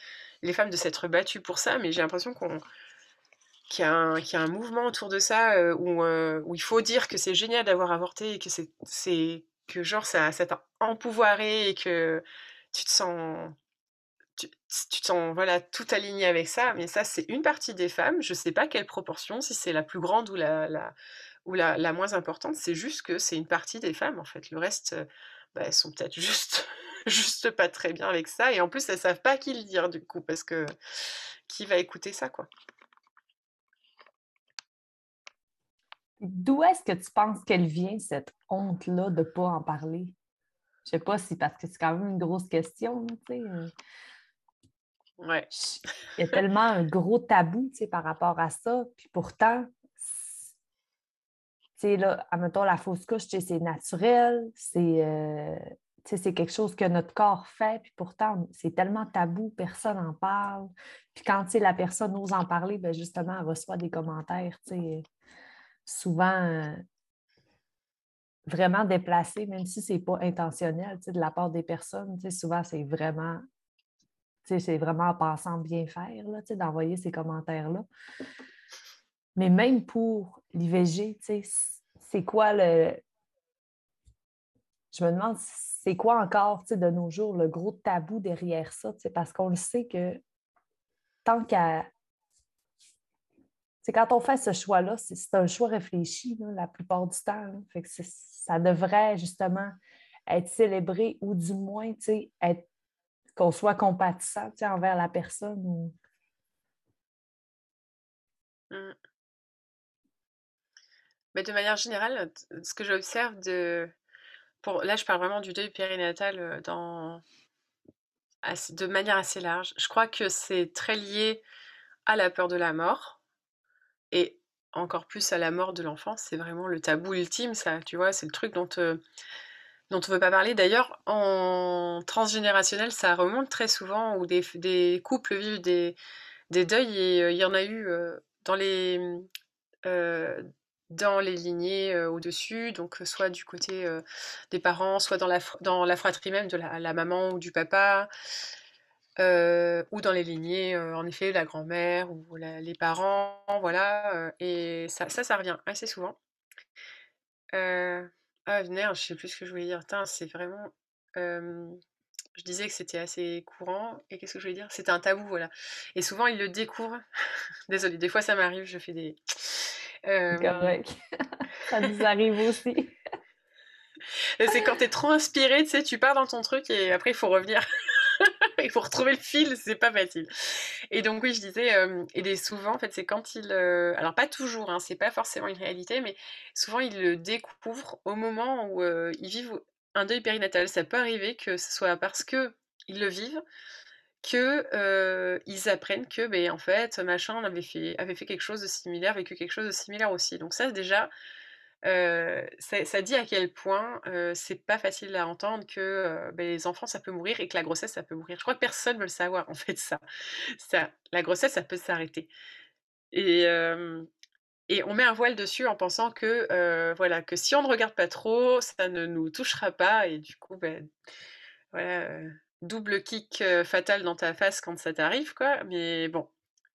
Speaker 3: les femmes de s'être battues pour ça, mais j'ai l'impression qu'on qu'il y a un qu'il y a un mouvement autour de ça, où, où il faut dire que c'est génial d'avoir avorté et que c'est que genre ça ça t'a empouvoiré et que tu te sens tu tu te sens, voilà, tout aligné avec ça, mais ça, c'est une partie des femmes. Je sais pas quelle proportion, si c'est la plus grande ou la ou la la moins importante, c'est juste que c'est une partie des femmes, en fait. Le reste, bah, elles sont peut-être [laughs] juste juste pas très bien avec ça et en plus, elles savent pas qui le dire du coup parce que qui va écouter ça, quoi?
Speaker 2: D'où est-ce que tu penses qu'elle vient, cette honte-là de ne pas en parler? Je sais pas si parce que c'est quand même une grosse question, tu sais. Il y a tellement un gros tabou, par rapport à ça. Puis pourtant, là, la fausse couche, c'est naturel, c'est euh, c'est quelque chose que notre corps fait, puis pourtant, c'est tellement tabou, personne n'en parle. Puis quand la personne ose en parler, ben justement, elle reçoit des commentaires souvent euh, vraiment déplacés, même si ce n'est pas intentionnel de la part des personnes. Souvent, c'est vraiment c'est vraiment en pensant bien faire d'envoyer ces commentaires-là. Mais même pour l'IVG, c'est quoi le. Je me demande c'est quoi encore de nos jours le gros tabou derrière ça, parce qu'on le sait que tant qu'à. Quand on fait ce choix-là, c'est un choix réfléchi la plupart du temps. Fait que ça devrait justement être célébré ou du moins être qu'on soit compatissant envers la personne.
Speaker 3: Mmh. Mais de manière générale, ce que j'observe de. Pour... Là, je parle vraiment du deuil périnatal dans... de manière assez large. Je crois que c'est très lié à la peur de la mort et encore plus à la mort de l'enfant. C'est vraiment le tabou ultime, ça, tu vois, c'est le truc dont dont on ne veut pas parler. D'ailleurs, en transgénérationnel, ça remonte très souvent où des, couples vivent des, deuils et euh, il y en a eu euh, dans les euh, dans les lignées au-dessus, donc soit du côté des parents, soit dans la, dans la fratrie même de la, maman ou du papa, ou dans les lignées, en effet, la grand-mère ou les parents, voilà, et ça, ça revient assez souvent. Ah merde, je sais plus ce que je voulais dire. c'est vraiment, je disais que c'était assez courant et qu'est-ce que je voulais dire? C'était un tabou, voilà et souvent ils le découvrent. [laughs] Désolée, des fois ça m'arrive, je fais des, [sniffs] [laughs]
Speaker 2: Ça nous arrive aussi. [laughs]
Speaker 3: c'est quand tu es trop inspiré, tu sais, tu pars dans ton truc et après il faut revenir. [laughs] il faut retrouver le fil, c'est pas facile. Et donc oui, je disais, et souvent, en fait, c'est quand il... alors pas toujours, hein, c'est pas forcément une réalité, mais souvent ils le découvrent au moment où ils vivent un deuil périnatal. Ça peut arriver que ce soit parce que ils le vivent, que ils apprennent que, ben, en fait, machin avait fait quelque chose de similaire, vécu quelque chose de similaire aussi. Donc ça, déjà, ça, dit à quel point c'est pas facile à entendre que ben, les enfants ça peut mourir et que la grossesse ça peut mourir. Je crois que personne veut le savoir en fait ça. ça la grossesse ça peut s'arrêter. Et, et on met un voile dessus en pensant que voilà que si on ne regarde pas trop ça ne nous touchera pas et du coup ben, voilà double kick fatal dans ta face quand ça t'arrive quoi. Mais bon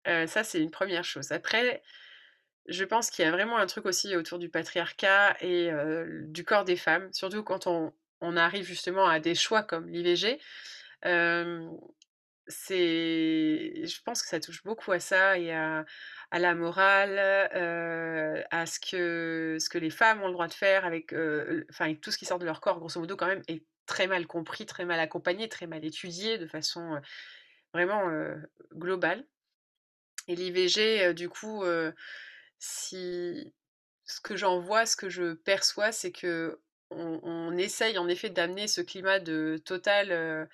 Speaker 3: ça c'est une première chose. Après je pense qu'il y a vraiment un truc aussi autour du patriarcat et du corps des femmes, surtout quand on, arrive justement à des choix comme l'IVG. c'est, je pense que ça touche beaucoup à ça et à, à la morale, à ce que, ce que les femmes ont le droit de faire avec, enfin, avec tout ce qui sort de leur corps, grosso modo, quand même, est très mal compris, très mal accompagné, très mal étudié de façon vraiment globale. Et l'IVG, du coup, si ce que j'en vois, ce que je perçois, c'est que on, essaye en effet d'amener ce climat de totale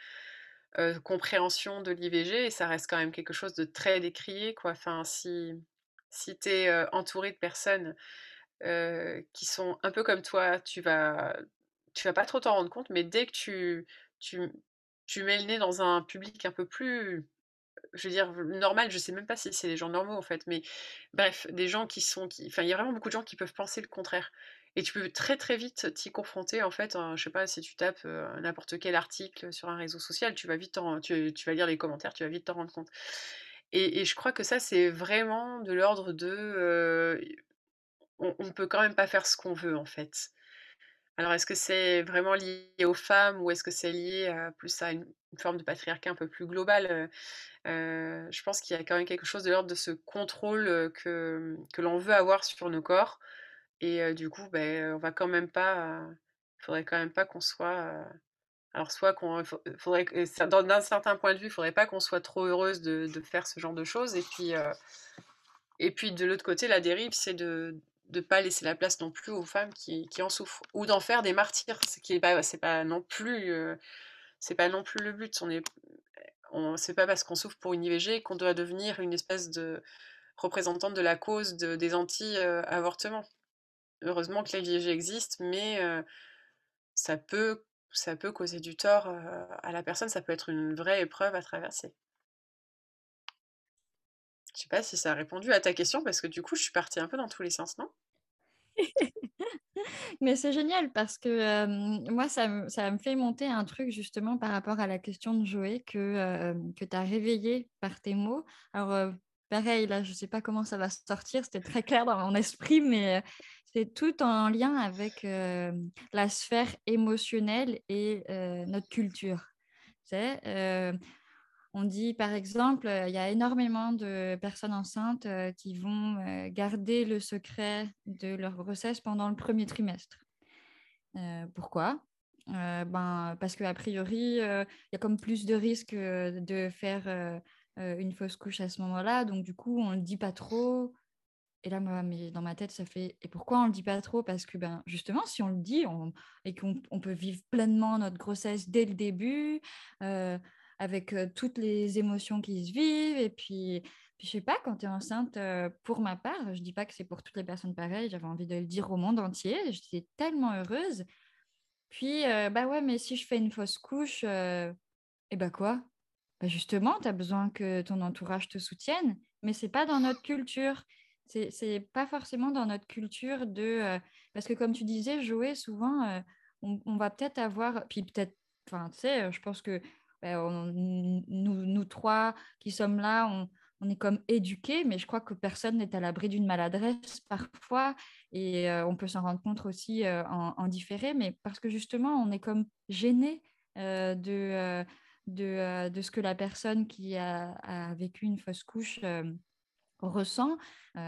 Speaker 3: compréhension de l'IVG et ça reste quand même quelque chose de très décrié. Quoi. Si si tu es entouré de personnes qui sont un peu comme toi, tu vas, tu vas pas trop t'en rendre compte, mais dès que tu, tu, tu mets le nez dans un public un peu plus je veux dire, normal, je sais même pas si c'est des gens normaux en fait, mais bref, des gens qui sont. Enfin, il y a vraiment beaucoup de gens qui peuvent penser le contraire. Et tu peux très très vite t'y confronter en fait. Hein, je sais pas, si tu tapes n'importe quel article sur un réseau social, tu vas vite tu, tu, vas lire les commentaires, tu vas vite t'en rendre compte. Et, je crois que ça, c'est vraiment de l'ordre de. on, on peut quand même pas faire ce qu'on veut en fait. Alors, est-ce que c'est vraiment lié aux femmes ou est-ce que c'est lié plus à une, forme de patriarcat un peu plus globale Je pense qu'il y a quand même quelque chose de l'ordre de ce contrôle que, que l'on veut avoir sur nos corps. Et du coup, ben, on va quand même pas. Il faudrait quand même pas qu'on soit. alors, soit qu'on. Faudrait, d'un certain point de vue, il faudrait pas qu'on soit trop heureuse de, de, faire ce genre de choses. Et puis. et puis de l'autre côté, la dérive, c'est de, de pas laisser la place non plus aux femmes qui, en souffrent ou d'en faire des martyrs. Ce qui est pas c'est pas non plus euh, c'est pas non plus le but. On est on c'est pas parce qu'on souffre pour une IVG qu'on doit devenir une espèce de représentante de la cause des anti avortements heureusement que l'IVG existe mais euh, ça peut ça peut causer du tort euh, à la personne. Ça peut être une vraie épreuve à traverser. Je sais pas si ça a répondu à ta question parce que du coup, je suis partie un peu dans tous les sens, non? [laughs]
Speaker 1: Mais c'est génial parce que moi, ça, me fait monter un truc justement par rapport à la question de Joé que, que tu as réveillé par tes mots. Alors, pareil, là, je ne sais pas comment ça va sortir, c'était très clair dans mon esprit, mais c'est tout en lien avec la sphère émotionnelle et notre culture. Tu sais, on dit par exemple, euh, il y a énormément de personnes enceintes euh, qui vont euh, garder le secret de leur grossesse pendant le premier trimestre. pourquoi? Ben, Parce qu'a priori, il y a comme plus de risques de faire une fausse couche à ce moment-là. Donc du coup, on ne le dit pas trop. Et là, moi, mais dans ma tête, ça fait. Et pourquoi on le dit pas trop? Parce que, ben, justement, si on le dit et qu'on peut vivre pleinement notre grossesse dès le début, avec toutes les émotions qui se vivent. Et puis, puis je sais pas, quand tu es enceinte, pour ma part, je dis pas que c'est pour toutes les personnes pareilles, j'avais envie de le dire au monde entier, j'étais tellement heureuse. Puis, bah ouais, mais si je fais une fausse couche, et eh bah quoi? Bah Justement, tu as besoin que ton entourage te soutienne, mais c'est pas dans notre culture. C'est pas forcément dans notre culture de... parce que comme tu disais, jouer souvent, on, on, va peut-être avoir... Puis peut-être, enfin, tu sais, je pense que ben, nous, nous trois qui sommes là, on, on est comme éduqués, mais je crois que personne n'est à l'abri d'une maladresse parfois, et euh, on peut s'en rendre compte aussi euh, en, différé, mais parce que justement, on est comme gêné euh, de, de, ce que la personne qui a, a vécu une fausse couche ressent.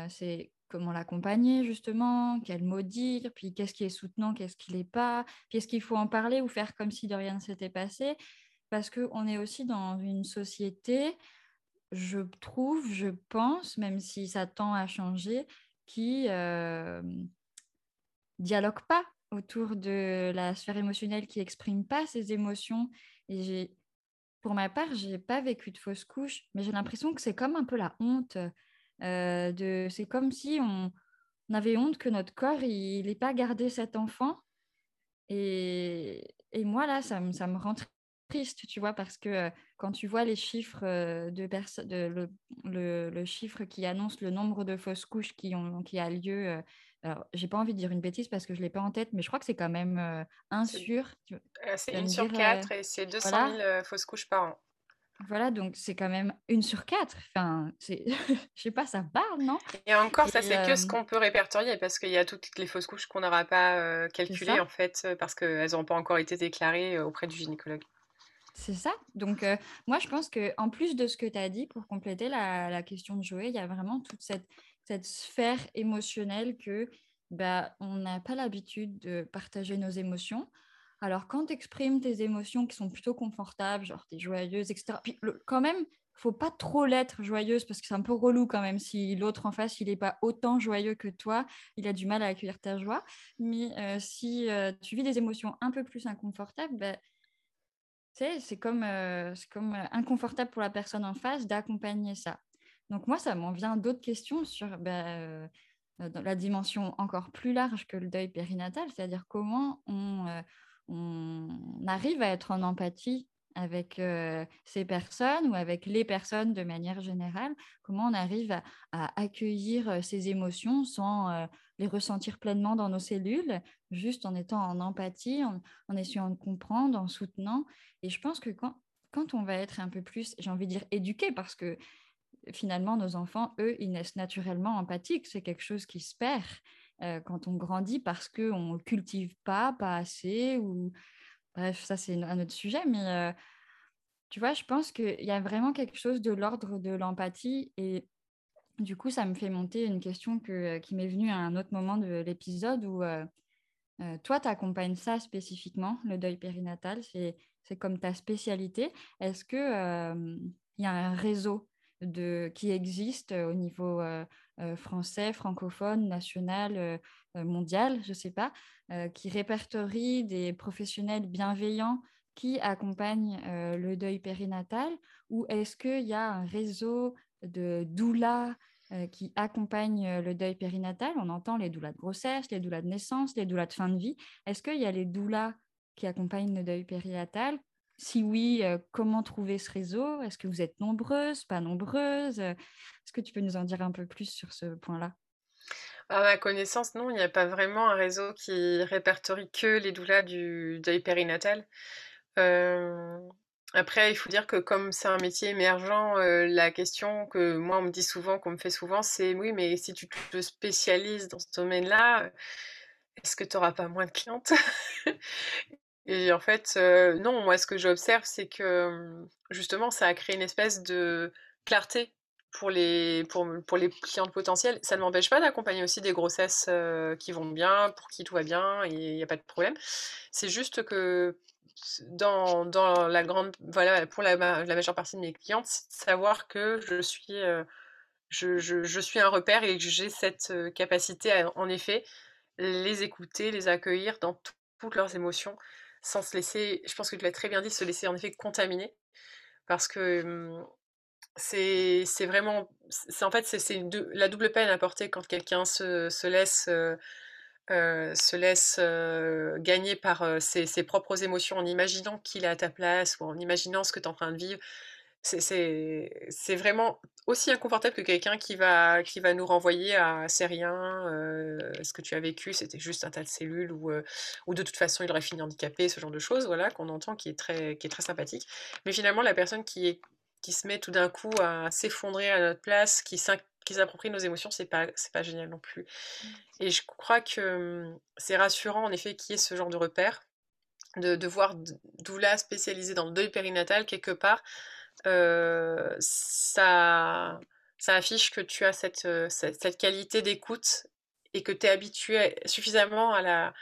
Speaker 1: c'est comment l'accompagner justement, quel mot dire, puis qu'est-ce qui est soutenant, qu'est-ce qui l'est pas, puis est-ce qu'il faut en parler ou faire comme si de rien ne s'était passé parce qu'on est aussi dans une société, je trouve, je pense, même si ça tend à changer, qui euh, dialogue pas autour de la sphère émotionnelle, qui exprime pas ses émotions. Et pour ma part, j'ai pas vécu de fausse couche, mais j'ai l'impression que c'est comme un peu la honte. Euh, de, c'est comme si on, avait honte que notre corps, il n'ait pas gardé cet enfant. Et, et moi, là, ça, ça me rend triste, tu vois, parce que quand tu vois les chiffres de, personnes, le, le, chiffre qui annonce le nombre de fausses couches qui, ont, qui a lieu, alors j'ai pas envie de dire une bêtise parce que je l'ai pas en tête, mais je crois que c'est quand même un sur.
Speaker 3: c'est une sur quatre et c'est 200 000 fausses couches par an.
Speaker 1: Voilà, donc c'est quand même une sur quatre. Enfin, c'est, [laughs] je sais pas, ça parle, non?
Speaker 3: Et encore, ça c'est que ce qu'on peut répertorier parce qu'il y a toutes les fausses couches qu'on n'aura pas calculées en fait parce qu'elles n'ont pas encore été déclarées auprès du gynécologue.
Speaker 1: C'est ça. Donc, moi, je pense qu'en plus de ce que tu as dit, pour compléter la, question de Joé, il y a vraiment toute cette, sphère émotionnelle que bah, on n'a pas l'habitude de partager nos émotions. Alors, quand tu exprimes tes émotions qui sont plutôt confortables, genre tu es joyeuse, etc., puis quand même, faut pas trop l'être joyeuse parce que c'est un peu relou quand même si l'autre en face il n'est pas autant joyeux que toi il a du mal à accueillir ta joie mais euh, si euh, tu vis des émotions un peu plus inconfortables ben, c'est comme, euh, comme inconfortable pour la personne en face d'accompagner ça. Donc moi ça m'en vient d'autres questions sur ben, dans la dimension encore plus large que le deuil périnatal c'est-à-dire comment on, on arrive à être en empathie avec ces personnes ou avec les personnes de manière générale, comment on arrive à, accueillir ces émotions sans les ressentir pleinement dans nos cellules, juste en étant en empathie, en, essayant de comprendre, en soutenant. Et je pense que quand, on va être un peu plus, j'ai envie de dire, éduqué, parce que finalement, nos enfants, eux, ils naissent naturellement empathiques, c'est quelque chose qui se perd. quand on grandit parce qu'on ne cultive pas, pas assez, ou Bref, ça, c'est un autre sujet, mais tu vois, je pense qu'il y a vraiment quelque chose de l'ordre de l'empathie et du coup, ça me fait monter une question que, qui m'est venue à un autre moment de l'épisode où toi, tu accompagnes ça spécifiquement, le deuil périnatal, c'est comme ta spécialité. Est-ce qu'il il y a un réseau qui existe au niveau français, francophone, national, mondial, je ne sais pas, qui répertorie des professionnels bienveillants qui accompagnent le deuil périnatal? Ou est-ce qu'il y a un réseau de doulas qui accompagnent le deuil périnatal. On entend les doulas de grossesse, les doulas de naissance, les doulas de fin de vie. Est-ce qu'il y a les doulas qui accompagnent le deuil périnatal? Si oui, comment trouver ce réseau? Est-ce que vous êtes nombreuses, pas nombreuses? Est-ce que tu peux nous en dire un peu plus sur ce point-là?
Speaker 3: À ma connaissance, non, il n'y a pas vraiment un réseau qui répertorie que les doulas du deuil périnatal. Après, il faut dire que comme c'est un métier émergent, la question que moi on me dit souvent, qu'on me fait souvent, c'est oui, mais si tu te spécialises dans ce domaine-là, est-ce que tu n'auras pas moins de clientes? [laughs] Et en fait, non, moi ce que j'observe, c'est que justement, ça a créé une espèce de clarté pour les, pour, pour les clientes potentielles. Ça ne m'empêche pas d'accompagner aussi des grossesses qui vont bien, pour qui tout va bien, et il n'y a pas de problème. C'est juste que dans, la grande, voilà, pour la, majeure partie de mes clientes, savoir que je suis, je, je, suis un repère et que j'ai cette capacité à, en effet, les écouter, les accueillir dans toutes leurs émotions sans se laisser, je pense que tu l'as très bien dit, se laisser en effet contaminer. Parce que c'est vraiment, c'est en fait, c'est la double peine à porter quand quelqu'un se, se, laisse, se laisse gagner par ses, ses, propres émotions en imaginant qu'il est à ta place ou en imaginant ce que tu es en train de vivre c'est vraiment aussi inconfortable que quelqu'un qui va, qui va nous renvoyer à c'est rien, euh, ce que tu as vécu, c'était juste un tas de cellules, ou, euh, ou de toute façon il aurait fini handicapé, ce genre de choses, voilà, qu'on entend qui est, très, qui est très sympathique. Mais finalement, la personne qui, est, qui se met tout d'un coup à s'effondrer à notre place, qui s'approprie nos émotions, c'est pas, pas génial non plus. Mmh. Et je crois que hum, c'est rassurant en effet qu'il y ait ce genre de repère, de, de voir doula spécialisée dans le deuil périnatal quelque part euh, ça, ça affiche que tu as cette, euh, cette, qualité d'écoute et que tu es habitué suffisamment à la,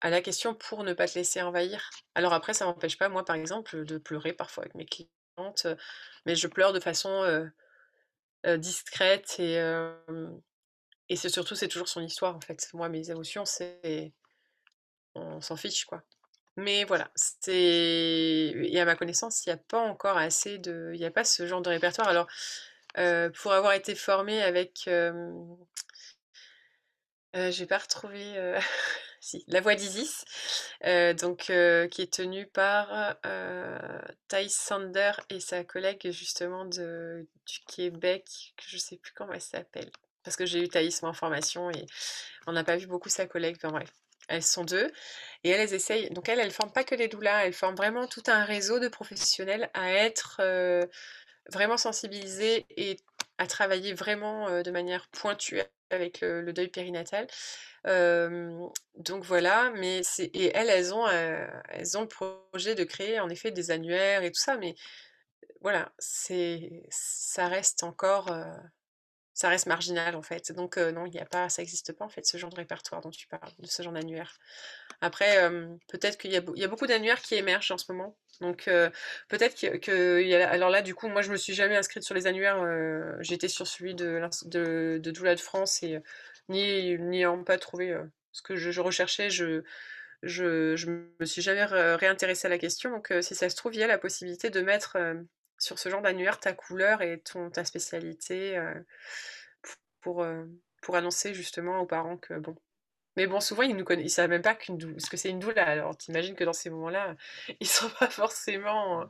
Speaker 3: à la question pour ne pas te laisser envahir. Alors après, ça m'empêche pas, moi par exemple, de pleurer parfois avec mes clientes, mais je pleure de façon discrète et, et c'est surtout, c'est toujours son histoire en fait. Moi, mes émotions, c'est. On s'en fiche quoi. Mais voilà, c'est et à ma connaissance, il n'y a pas encore assez de il n'y a pas ce genre de répertoire. Alors, pour avoir été formée avec, euh, euh, j'ai pas retrouvé, [laughs] si, La Voix d'Isis, donc qui est tenue par, Thaïs Sander et sa collègue justement de du Québec, que je sais plus comment elle s'appelle. Parce que j'ai eu Thaïs en formation et on n'a pas vu beaucoup sa collègue. Elles sont deux. Et elles, essayent. Donc, elles, elles ne forment pas que les doulas, elles forment vraiment tout un réseau de professionnels à être vraiment sensibilisés et à travailler vraiment de manière pointue avec le, deuil périnatal. donc voilà, mais c'est et elles, elles ont, elles ont le projet de créer en effet des annuaires et tout ça, mais voilà, c'est ça reste encore ça reste marginal en fait. Donc non, il y a pas, ça n'existe pas en fait ce genre de répertoire dont tu parles, de ce genre d'annuaire. Après, peut-être qu'il y, a beaucoup d'annuaires qui émergent en ce moment. Donc peut-être que, alors là du coup, moi je me suis jamais inscrite sur les annuaires. J'étais sur celui de, de, de Doula de France et ni n'ayant pas trouvé ce que je, recherchais, je je, je me suis jamais réintéressée à la question. Donc si ça se trouve, il y a la possibilité de mettre sur ce genre d'annuaire ta couleur et ton, ta spécialité euh, pour, euh, pour annoncer justement aux parents que bon. Mais bon, souvent ils ne savent même pas qu'une ce que c'est une doula. Alors t'imagines que dans ces moments-là, [laughs] ils sont pas forcément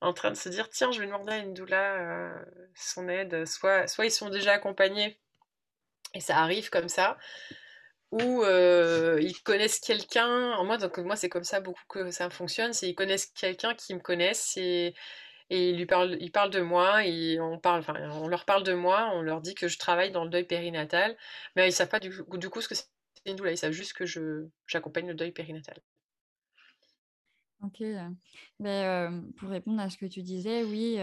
Speaker 3: en train de se dire tiens, je vais demander à une doula euh, son aide. Soit, ils sont déjà accompagnés et ça arrive comme ça ou ils connaissent quelqu'un. Moi, donc moi c'est comme ça beaucoup que ça fonctionne. C'est ils connaissent quelqu'un qui me connaissent et et ils lui parlent, ils parlent de moi, et on parle, on leur parle de moi, on leur dit que je travaille dans le deuil périnatal, mais ils savent pas du, du coup ce que c'est une doula, ils savent juste que je j'accompagne le deuil périnatal.
Speaker 1: Ok, mais pour répondre à ce que tu disais, oui,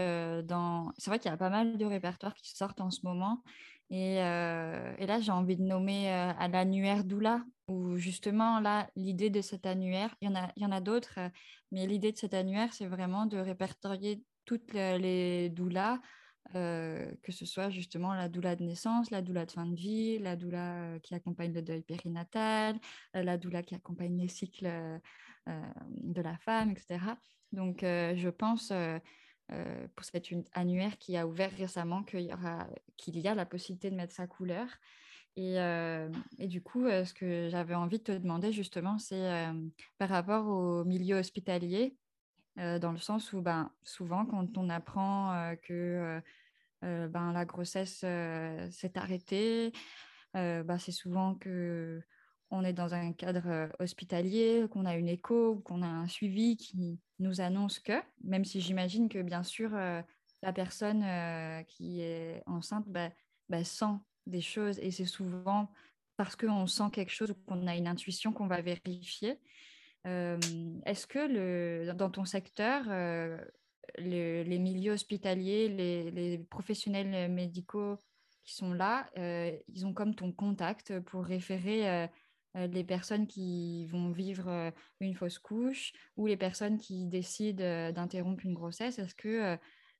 Speaker 1: dans... c'est vrai qu'il y a pas mal de répertoires qui sortent en ce moment. Et, et là, j'ai envie de nommer à l'annuaire Doula, où justement, là, l'idée de cet annuaire, il y en a, il y en a d'autres, mais l'idée de cet annuaire, c'est vraiment de répertorier toutes les doulas, euh, que ce soit justement la doula de naissance, la doula de fin de vie, la doula euh, qui accompagne le deuil périnatal, euh, la doula qui accompagne les cycles de la femme, etc. Donc, je pense pour cet annuaire qui a ouvert récemment qu'il y, a la possibilité de mettre sa couleur. Et, et du coup, ce que j'avais envie de te demander justement, c'est par rapport au milieu hospitalier, euh, dans le sens où ben, souvent quand on apprend euh, que euh, ben, la grossesse s'est arrêtée, ben, c'est souvent que on est dans un cadre hospitalier, qu'on a une écho, qu'on a un suivi qui nous annonce que, même si j'imagine que bien sûr la personne qui est enceinte ben, sent des choses et c'est souvent parce qu'on sent quelque chose ou qu'on a une intuition qu'on va vérifier. Est-ce que dans ton secteur, les milieux hospitaliers, les, professionnels médicaux qui sont là, ils ont comme ton contact pour référer les personnes qui vont vivre une fausse couche ou les personnes qui décident d'interrompre une grossesse? Est-ce que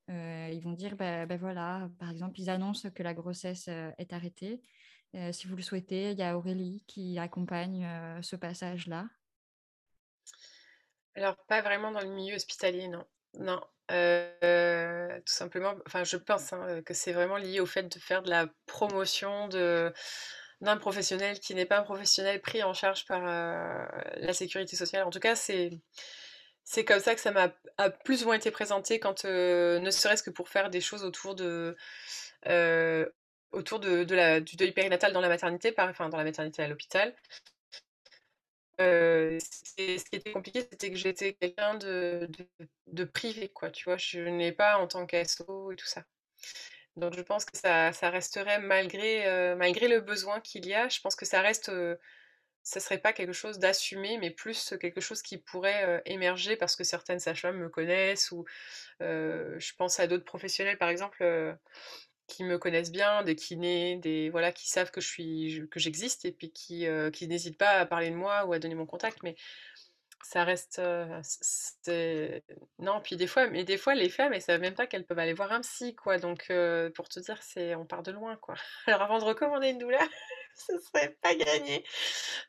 Speaker 1: ils vont dire, ben voilà, par exemple, ils annoncent que la grossesse est arrêtée. si vous le souhaitez, il y a Aurélie qui accompagne ce passage-là.
Speaker 3: Alors, pas vraiment dans le milieu hospitalier, non. Non. Euh, tout simplement, enfin, je pense hein, que c'est vraiment lié au fait de faire de la promotion de, d'un professionnel qui n'est pas un professionnel pris en charge par euh, la sécurité sociale. En tout cas, c'est, c'est comme ça que ça m'a plus ou moins été présenté quand, euh, ne serait-ce que pour faire des choses autour de, autour de, de la, du deuil périnatal dans la maternité, par, enfin dans la maternité à l'hôpital. Ce qui était compliqué, c'était que j'étais quelqu'un de, privé, quoi, tu vois? Je n'ai pas en tant qu'asso et tout ça. Donc je pense que ça, resterait, malgré, malgré le besoin qu'il y a, je pense que ça reste, ça serait pas quelque chose d'assumé, mais plus quelque chose qui pourrait émerger parce que certaines sages-femmes me connaissent ou je pense à d'autres professionnels, par exemple qui me connaissent bien, des kinés, des voilà, qui savent que je suis que j'existe et puis qui, euh, qui n'hésitent pas à parler de moi ou à donner mon contact, mais ça reste euh, non puis des fois mais des fois les femmes elles savent même pas qu'elles peuvent aller voir un psy quoi donc euh, pour te dire c'est on part de loin quoi. [laughs] Alors avant de recommander une douleur [laughs] ce serait pas gagné.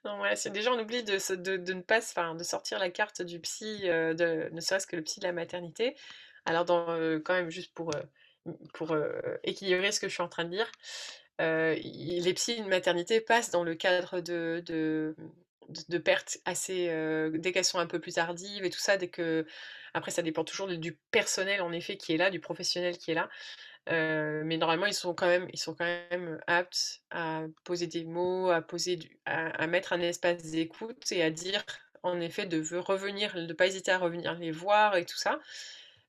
Speaker 3: Donc voilà c'est déjà on oublie de, de, ne pas enfin de sortir la carte du psy de ne serait-ce que le psy de la maternité. Alors quand même juste pour pour équilibrer ce que je suis en train de dire, les psys de maternité passent dans le cadre de, de, pertes assez dès qu'elles sont un peu plus tardives et tout ça dès que après ça dépend toujours du personnel en effet qui est là du professionnel qui est là. Mais normalement ils sont quand même ils sont quand même aptes à poser des mots à poser à, mettre un espace d'écoute et à dire en effet de revenir de pas hésiter à revenir les voir et tout ça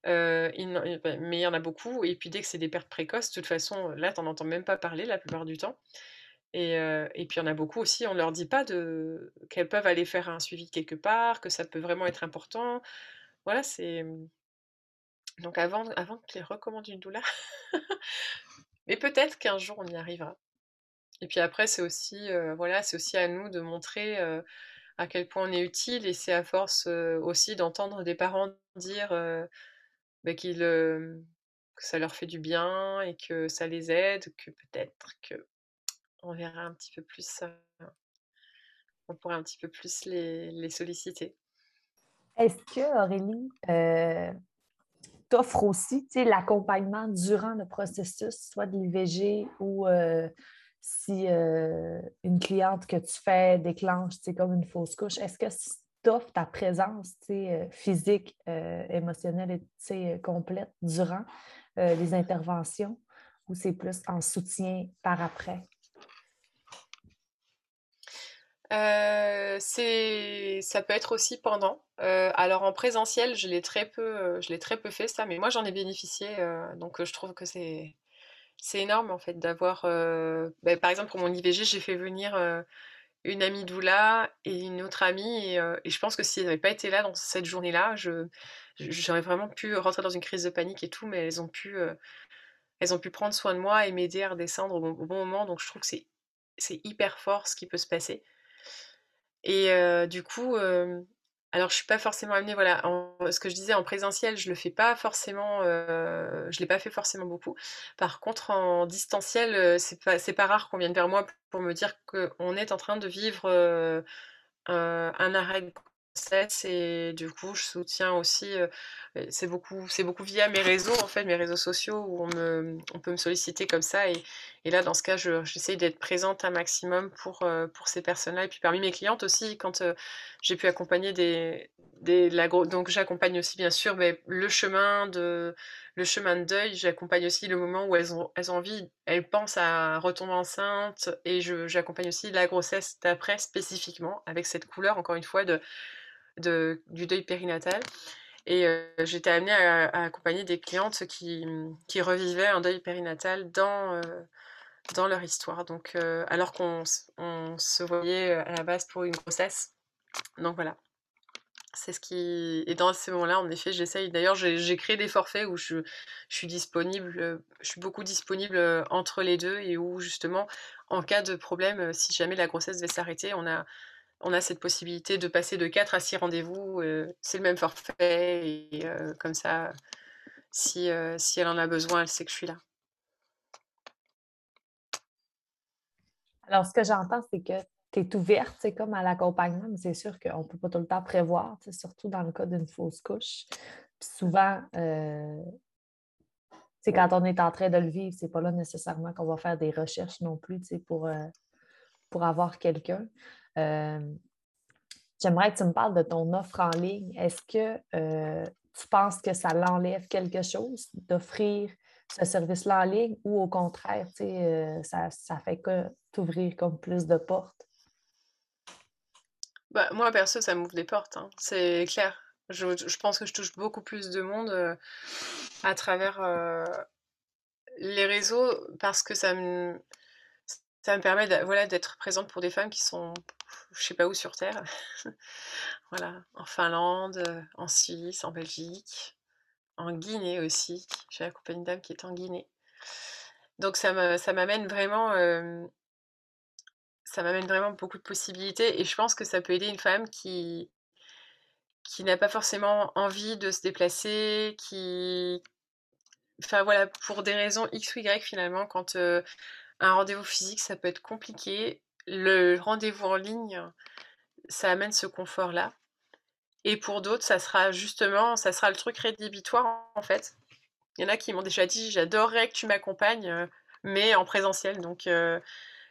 Speaker 3: mais il y en a beaucoup et puis dès que c'est des pertes précoces, de toute façon, là, tu en entends même pas parler la plupart du temps et et puis il y en a beaucoup aussi, on leur dit pas qu'elles peuvent aller faire un suivi quelque part, que ça peut vraiment être important. Voilà, c'est, mmh donc avant avant qu'ils recommandent une doula [laughs] mais peut-être qu'un jour on y arrivera et puis après c'est aussi, voilà, c'est aussi à nous de montrer, à quel point on est utile et c'est à force, aussi d'entendre des parents dire, bah, que ça leur fait du bien et que ça les aide, que peut-être qu'on verra un petit peu plus, on pourrait un petit peu plus les les solliciter.
Speaker 2: Est-ce que Aurélie, t'offre aussi l'accompagnement durant le processus, soit de l'IVG ou si une cliente que tu fais déclenche comme une fausse couche, est-ce que t'offres ta présence physique, émotionnelle et complète durant les interventions ou c'est plus en soutien par après?
Speaker 3: ça peut être aussi pendant. alors en présentiel, je l'ai très peu, je l'ai très peu fait ça, mais moi j'en ai bénéficié, donc je trouve que c'est c'est énorme en fait d'avoir, bah, par exemple pour mon IVG, j'ai fait venir, une amie doula et une autre amie et et je pense que si elles n'avaient pas été là dans cette journée-là, j'aurais vraiment pu rentrer dans une crise de panique et tout, mais elles ont pu, elles ont pu prendre soin de moi et m'aider à redescendre au bon au bon moment, donc je trouve que c'est c'est hyper fort ce qui peut se passer. Et du coup, alors je suis pas forcément amenée, voilà, ce que je disais en présentiel, je le fais pas forcément, je l'ai pas fait forcément beaucoup. Par contre, en distanciel, c'est pas, c'est pas rare qu'on vienne vers moi pour me dire qu'on est en train de vivre un arrêt et du coup je soutiens aussi c'est beaucoup c'est beaucoup via mes réseaux en fait mes réseaux sociaux où on, me, on peut me solliciter comme ça et, et là dans ce cas j'essaye d'être présente un maximum pour, pour ces personnes là et puis parmi mes clientes aussi quand j'ai pu accompagner des, des la, donc j'accompagne aussi bien sûr le chemin de le chemin de deuil j'accompagne aussi le moment où elles ont elles ont envie elles pensent à retomber enceinte et j'accompagne aussi la grossesse d'après spécifiquement avec cette couleur encore une fois de du deuil périnatal. Et j'étais amenée à, accompagner des clientes qui, qui, revivaient un deuil périnatal dans, dans leur histoire. Donc, alors qu'on on se voyait à la base pour une grossesse. Donc voilà. C'est ce qui. Et dans ces moments-là, en effet, j'essaye. D'ailleurs, j'ai créé des forfaits où je, je, suis disponible, je suis beaucoup disponible entre les deux et où justement, en cas de problème, si jamais la grossesse devait s'arrêter, on a on a cette possibilité de passer de 4 à 6 rendez-vous. Euh, c'est le même forfait. Et euh, comme ça, si, euh, si elle en a besoin, elle sait que je suis là.
Speaker 2: Alors, ce que j'entends, c'est que tu es ouverte, c'est comme à l'accompagnement, mais c'est sûr qu'on ne peut pas tout le temps prévoir, surtout dans le cas d'une fausse couche. Puis souvent, c'est quand on est en train de le vivre, c'est pas là nécessairement qu'on va faire des recherches non plus pour, pour avoir quelqu'un. Euh, j'aimerais que tu me parles de ton offre en ligne. Est-ce que euh, tu penses que ça l'enlève quelque chose d'offrir ce service-là en ligne ou au contraire, euh, ça, ça fait que t'ouvrir comme plus de portes?
Speaker 3: Bah, moi, perso, ça m'ouvre des portes, hein. c'est clair. Je, je, pense que je touche beaucoup plus de monde à travers les réseaux parce que ça me, ça me permet voilà, d'être présente pour des femmes qui sont je sais pas où sur Terre. [laughs] voilà, en Finlande, euh, en Suisse, en Belgique, en Guinée aussi. J'ai accompagné une dame qui est en Guinée. Donc ça m'amène vraiment, euh, ça m'amène vraiment beaucoup de possibilités et je pense que ça peut aider une femme qui qui n'a pas forcément envie de se déplacer, qui, enfin voilà, pour des raisons X ou Y finalement, quand euh, un rendez-vous physique ça peut être compliqué, le rendez-vous en ligne, ça amène ce confort-là. Et pour d'autres, ça sera justement, ça sera le truc rédhibitoire en fait. Il y en a qui m'ont déjà dit, j'adorerais que tu m'accompagnes, euh, mais en présentiel. Donc, euh,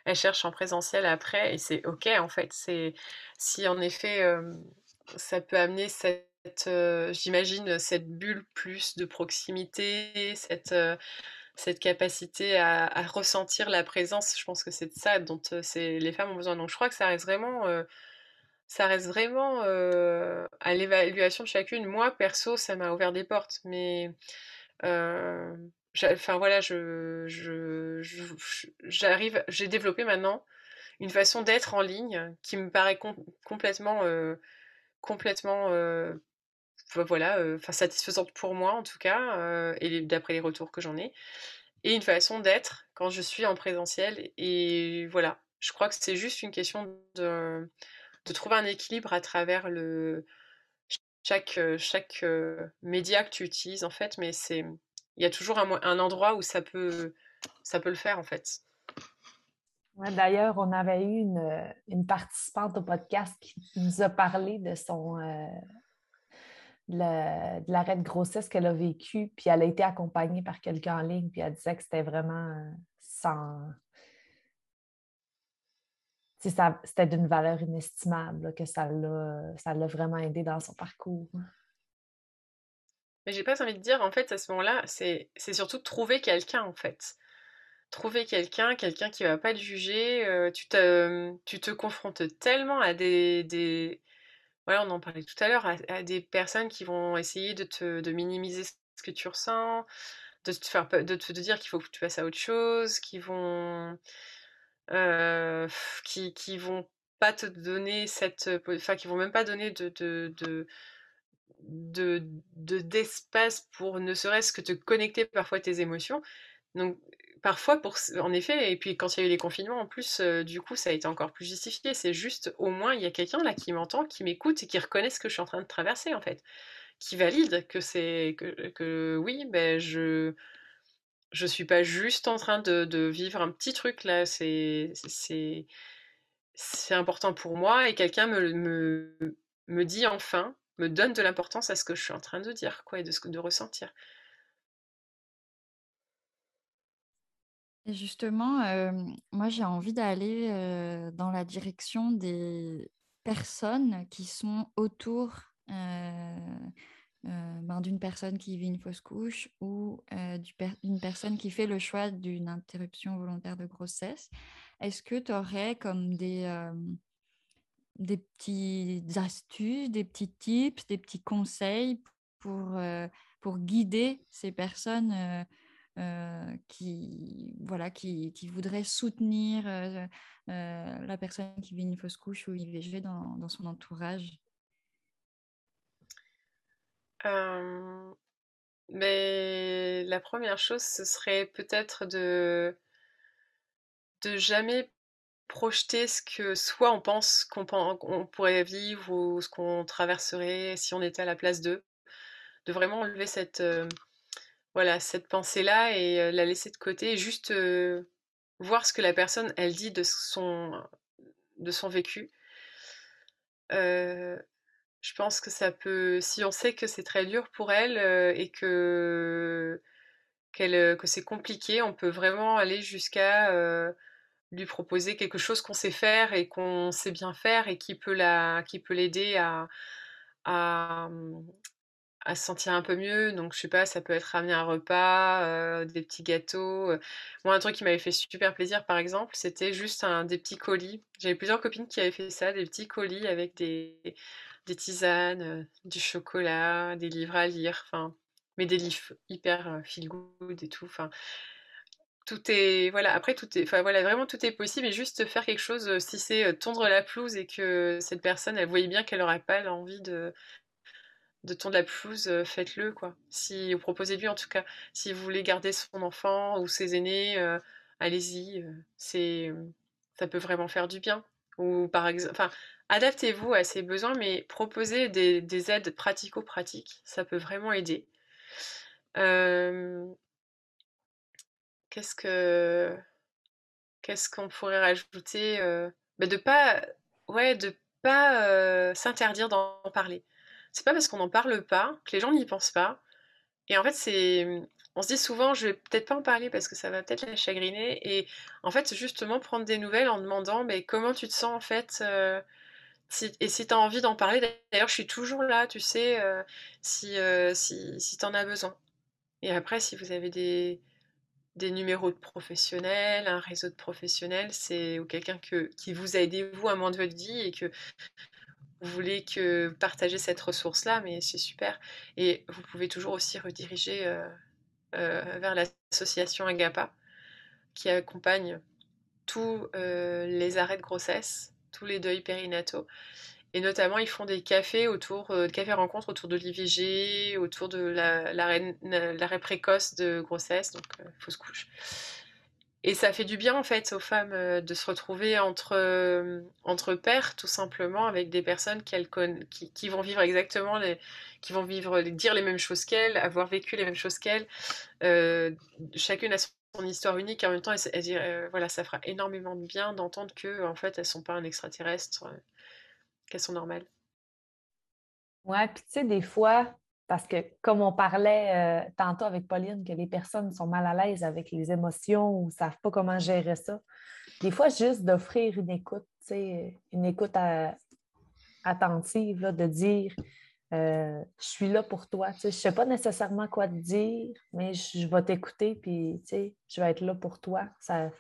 Speaker 3: elles cherchent en présentiel après, et c'est ok en fait. C'est si en effet, euh, ça peut amener cette, j'imagine, cette bulle plus de proximité, cette cette capacité à, ressentir la présence, je pense que c'est de ça dont les femmes ont besoin. Donc je crois que ça reste vraiment ça reste vraiment à l'évaluation de chacune. Moi, perso, ça m'a ouvert des portes, mais j'ai développé maintenant une façon d'être en ligne qui me paraît complètement, complètement, voilà, enfin satisfaisante pour moi en tout cas, et d'après les retours que j'en ai, et une façon d'être quand je suis en présentiel. Et voilà, je crois que c'est juste une question de, de trouver un équilibre à travers le chaque, chaque média que tu utilises en fait, mais c'est il y a toujours un, un, endroit où ça peut, ça peut le faire en fait.
Speaker 2: D'ailleurs, on avait eu une, une, participante au podcast qui nous a parlé de son l'arrêt de grossesse qu'elle a vécu, puis elle a été accompagnée par quelqu'un en ligne, puis elle disait que c'était vraiment sans, c'était d'une valeur inestimable, que ça l'a vraiment aidé dans son parcours.
Speaker 3: Mais j'ai pas envie de dire, en fait, à ce moment-là, c'est surtout trouver quelqu'un, en fait. Trouver quelqu'un, quelqu'un qui va pas te juger. Euh, tu, te, tu te confrontes tellement à des... Ouais, on en parlait tout à l'heure, à, des personnes qui vont essayer de, minimiser ce que tu ressens, de te, faire, de te dire qu'il faut que tu passes à autre chose, qui vont euh, vont pas te donner cette, enfin qui vont même pas donner de, de, de, de, d'espace pour ne serait-ce que te connecter parfois tes émotions. Donc parfois, pour, en effet, et puis quand il y a eu les confinements, en plus, euh, du coup, ça a été encore plus justifié. C'est juste, au moins, il y a quelqu'un là qui m'entend, qui m'écoute et qui reconnaît ce que je suis en train de traverser, en fait. Qui valide que c'est, que, que oui, ben, je, je suis pas juste en train de, vivre un petit truc là, c'est c'est important pour moi et quelqu'un me, me, me, dit enfin, me donne de l'importance à ce que je suis en train de dire quoi et de, ce, de ressentir.
Speaker 1: Justement, euh, moi j'ai envie d'aller euh, dans la direction des personnes qui sont autour euh, ben, d'une personne qui vit une fausse couche ou d'une personne qui fait le choix d'une interruption volontaire de grossesse. Est-ce que tu aurais comme des, des petites astuces, des petits tips, des petits conseils pour, pour guider ces personnes qui, voilà, qui, qui, voudraient soutenir la personne qui vit une fausse couche ou IVG dans, dans son entourage?
Speaker 3: Mais la première chose, ce serait peut-être de de jamais projeter ce que soit on pense qu'on pourrait vivre ou ce qu'on traverserait si on était à la place d'eux. De vraiment enlever cette, voilà, cette pensée-là et la laisser de côté et juste, voir ce que la personne, elle dit de son de son vécu. Je pense que ça peut, si on sait que c'est très dur pour elle et que, euh, que c'est compliqué, on peut vraiment aller jusqu'à lui proposer quelque chose qu'on sait faire et qu'on sait bien faire et qui peut la, qui peut l'aider à, à, à, se sentir un peu mieux. Donc je sais pas, ça peut être ramener un repas, des petits gâteaux. Moi, un truc qui m'avait fait super plaisir, par exemple, c'était juste un, des petits colis. J'avais plusieurs copines qui avaient fait ça, des petits colis avec des des tisanes, euh, du chocolat, des livres à lire, enfin, mais des livres hyper euh, feel good et tout, enfin, tout est, voilà, après tout est, enfin voilà, vraiment tout est possible et juste faire quelque chose, euh, si c'est tondre la pelouse et que cette personne, elle voyait bien qu'elle n'aurait pas l'envie de, de tondre la pelouse, faites-le, quoi. Si, vous proposez-lui en tout cas, si vous voulez garder son enfant ou ses aînés, allez-y, c'est, ça peut vraiment faire du bien. Ou par exemple, adaptez-vous à ses besoins, mais proposez des, aides pratico-pratiques. Ça peut vraiment aider. qu'est-ce que qu'est-ce qu'on pourrait rajouter bah, De pas, de pas s'interdire d'en parler. C'est pas parce qu'on n'en parle pas que les gens n'y pensent pas. Et en fait, c'est on se dit souvent, je vais peut-être pas en parler parce que ça va peut-être la chagriner. Et en fait, justement, prendre des nouvelles en demandant mais comment tu te sens en fait et si tu as envie d'en parler, d'ailleurs, je suis toujours là, tu sais, euh, si, euh, si, si tu en as besoin. Et après, si vous avez des, des numéros de professionnels, un réseau de professionnels, c'est ou quelqu'un que, qui vous a vous, à un moment de votre vie et que vous voulez que partager cette ressource-là, mais c'est super. Et vous pouvez toujours aussi rediriger vers l'association Agapa, qui accompagne tous les arrêts de grossesse, tous les deuils périnataux. Et notamment, ils font des cafés autour, cafés rencontres autour de l'IVG, autour de l'arrêt précoce de grossesse, donc fausse couche. Et ça fait du bien en fait aux femmes de se retrouver entre, entre pères tout simplement avec des personnes qu'elles qui, qui, vont vivre exactement les, qui vont vivre dire les mêmes choses qu'elles, avoir vécu les mêmes choses qu'elles. chacune a son histoire unique et en même temps voilà ça fera énormément de bien d'entendre que en fait elles sont pas un extraterrestre, qu'elles sont normales.
Speaker 2: Ouais, puis tu sais des fois parce que, comme on parlait euh, tantôt avec Pauline, que les personnes sont mal à l'aise avec les émotions ou ne savent pas comment gérer ça, des fois, juste d'offrir une écoute, une écoute attentive, de dire euh, Je suis là pour toi. Je ne sais pas nécessairement quoi te dire, mais je, vais t'écouter, puis je vais être là pour toi. Ça,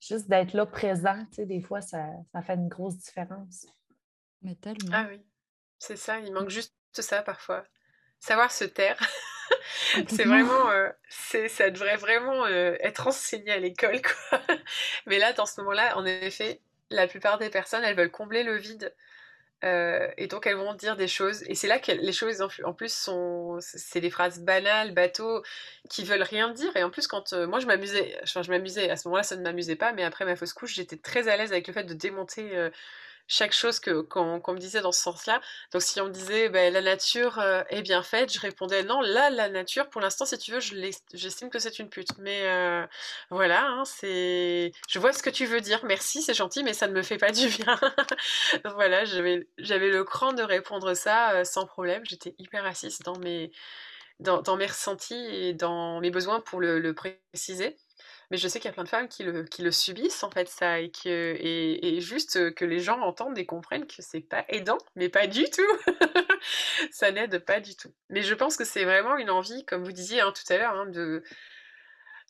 Speaker 2: juste d'être là présent, des fois, ça, ça fait une grosse différence.
Speaker 1: Mais tellement.
Speaker 3: Ah oui, c'est ça, il manque juste ça parfois savoir se taire. c'est vraiment, euh, c'est, ça devrait vraiment euh, être enseigné à l'école, quoi. [laughs] Mais là, dans ce moment-là, en effet, la plupart des personnes, elles veulent combler le vide. Euh, et donc elles vont dire des choses. Et c'est là que les choses, en plus, sont, c'est des phrases banales, bateaux, qui veulent rien dire. Et en plus, quand moi je m'amusais, enfin je m'amusais, à ce moment-là, ça ne m'amusait pas, mais après ma fausse couche, j'étais très à l'aise avec le fait de démonter chaque chose que qu'on me disait dans ce sens-là. Donc si on me disait ben, la nature euh, est bien faite, je répondais non, là la nature pour l'instant si tu veux, j'estime que c'est une pute. Mais euh, voilà, hein, c'est je vois ce que tu veux dire. Merci, c'est gentil, mais ça ne me fait pas [laughs] du bien. voilà, j'avais le cran de répondre ça euh, sans problème. J'étais hyper assise dans mes dans, mes ressentis et dans mes besoins pour le préciser. Mais je sais qu'il y a plein de femmes qui le, qui le subissent, en fait, ça, et, que, et, juste que les gens entendent et comprennent que c'est pas aidant, mais pas du tout. [laughs] ça n'aide pas du tout. Mais je pense que c'est vraiment une envie, comme vous disiez hein, tout à l'heure, hein, de,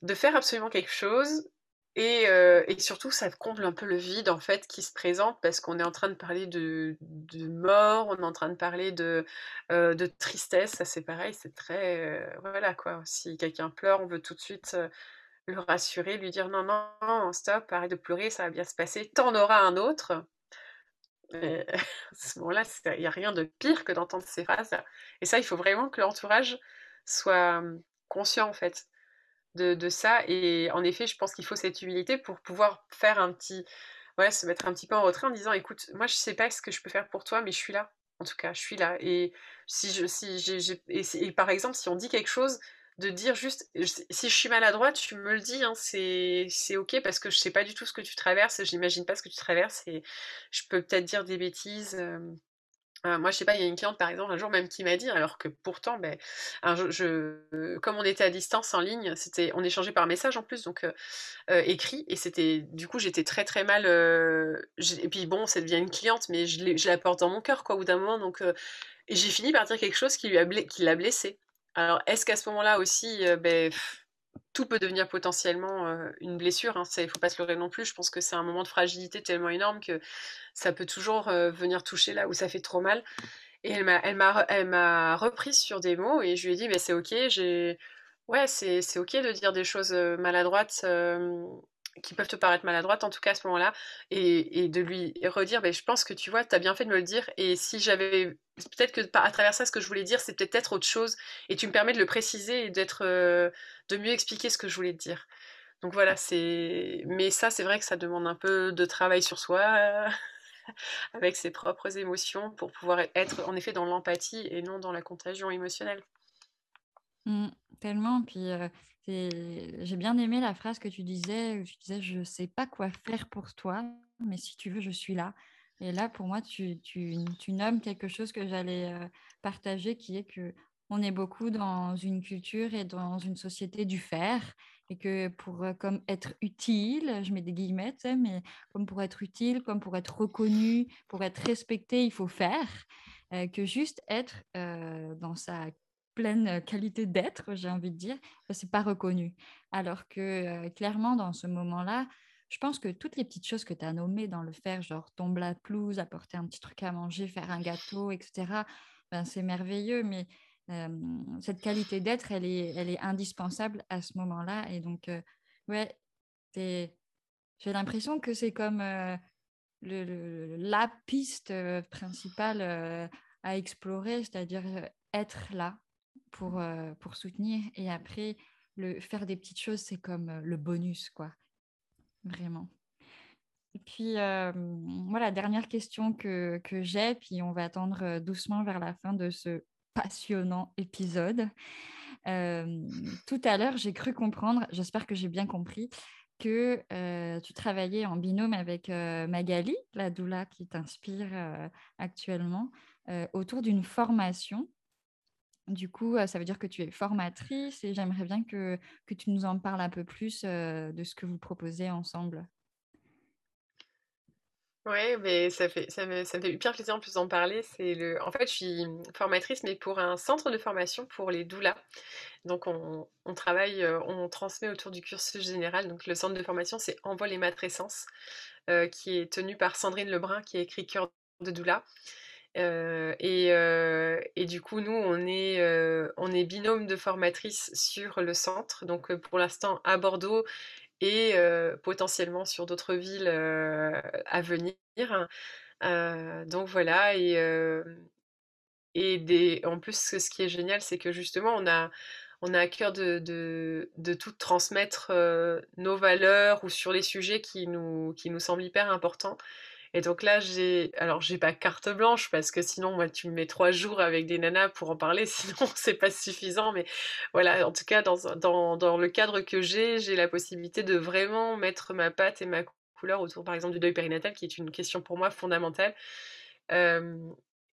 Speaker 3: de faire absolument quelque chose. Et, et, surtout, ça comble un peu le vide en fait qui se présente parce qu'on est en train de parler de, de, mort, on est en train de parler de, de tristesse. Ça, c'est pareil, c'est très. voilà quoi. Si quelqu'un pleure, on veut tout de suite le rassurer, lui dire non, non, stop, arrête de pleurer, ça va bien se passer, t'en auras un autre. [laughs] à ce moment-là, il n'y a rien de pire que d'entendre ces phrases. Et ça, il faut vraiment que l'entourage soit conscient, en fait, de, ça. Et en effet, je pense qu'il faut cette humilité pour pouvoir faire un petit. Ouais, se mettre un petit peu en retrait en disant écoute, moi, je sais pas ce que je peux faire pour toi, mais je suis là. En tout cas, je suis là. Et si je, si j'ai, et par exemple, si on dit quelque chose, de dire juste si je suis maladroite, tu me le dis, hein, c'est ok parce que je sais pas du tout ce que tu traverses, j'imagine pas ce que tu traverses et je peux peut-être dire des bêtises. moi, je sais pas, il y a une cliente par exemple un jour même qui m'a dit, alors que pourtant, ben, je, comme on était à distance en ligne, c'était, on échangeait par message en plus, donc écrit, et c'était, du coup, j'étais très très mal. et puis bon, ça devient une cliente, mais je, la porte dans mon cœur, quoi, au bout d'un moment, donc. et j'ai fini par dire quelque chose qui lui a qui l'a blessée. Alors, est-ce qu'à ce, moment-là aussi, euh, ben, tout peut devenir potentiellement euh, une blessure hein, Il ne faut pas se leurrer non plus. Je pense que c'est un moment de fragilité tellement énorme que ça peut toujours euh, venir toucher là où ça fait trop mal. Et elle m'a, reprise sur des mots et je lui ai dit, c'est ok, ouais, c'est ok de dire des choses maladroites qui peuvent te paraître maladroites en tout cas à ce moment-là et, de lui redire ben, je pense que tu vois tu as bien fait de me le dire et si j'avais peut-être que à travers ça ce que je voulais dire c'est peut-être autre chose et tu me permets de le préciser et d'être euh, de mieux expliquer ce que je voulais te dire. Donc voilà c'est mais ça c'est vrai que ça demande un peu de travail sur soi [laughs] avec ses propres émotions pour pouvoir être en effet dans l'empathie et non dans la contagion émotionnelle.
Speaker 1: Mmh, tellement puis euh, j'ai bien aimé la phrase que tu disais, tu disais je ne sais pas quoi faire pour toi, mais si tu veux, je suis là. Et là, pour moi, tu nommes quelque chose que j'allais euh, partager, qui est que on est beaucoup dans une culture et dans une société du faire, et que pour euh, comme être utile, je mets des guillemets, mais comme pour être utile, comme pour être reconnu, pour être respecté, il faut faire. Euh, que juste être dans sa pleine qualité d'être, j'ai envie de dire, c'est pas reconnu. Alors que clairement, dans ce moment-là, je pense que toutes les petites choses que tu as nommées dans le faire, genre tomber la pelouse, apporter un petit truc à manger, faire un gâteau, etc., ben, c'est merveilleux, mais cette qualité d'être, elle est, elle est indispensable à ce moment-là. Et donc, ouais, j'ai l'impression que c'est comme la piste principale à explorer, c'est-à-dire être là pour, pour soutenir. Et après, le, faire des petites choses, c'est comme le bonus, quoi. Vraiment. Et puis, voilà, dernière question que, que j'ai, puis on va attendre doucement vers la fin de ce passionnant épisode. tout à l'heure, j'ai cru comprendre, j'espère que j'ai bien compris, que tu travaillais en binôme avec Magali, la doula qui t'inspire actuellement, autour d'une formation. Du coup, ça veut dire que tu es formatrice et j'aimerais bien que, tu nous en parles un peu plus de ce que vous proposez ensemble.
Speaker 3: Ouais, mais ça fait me ça me fait hyper plaisir en plus d'en parler. Le en fait, je suis formatrice, mais pour un centre de formation pour les doulas. Donc on travaille, on transmet autour du cursus général. Donc le centre de formation, c'est Envol et Matrescence, qui est tenu par Sandrine Lebrun, qui a écrit Cœur de doula. Euh, et, et du coup, nous, on est, on est binôme de formatrices sur le centre. Donc pour l'instant à Bordeaux et potentiellement sur d'autres villes à venir. donc voilà, et, en plus, ce qui est génial, c'est que justement, on a, à cœur de, tout transmettre nos valeurs ou sur les sujets qui nous semblent hyper importants. Et donc là, j'ai, alors j'ai pas carte blanche parce que sinon, moi, tu me mets trois jours avec des nanas pour en parler, [laughs] sinon c'est pas suffisant. Mais voilà, en tout cas, dans, le cadre que j'ai, j'ai la possibilité de vraiment mettre ma patte et ma couleur autour, par exemple, du deuil périnatal, qui est une question pour moi fondamentale.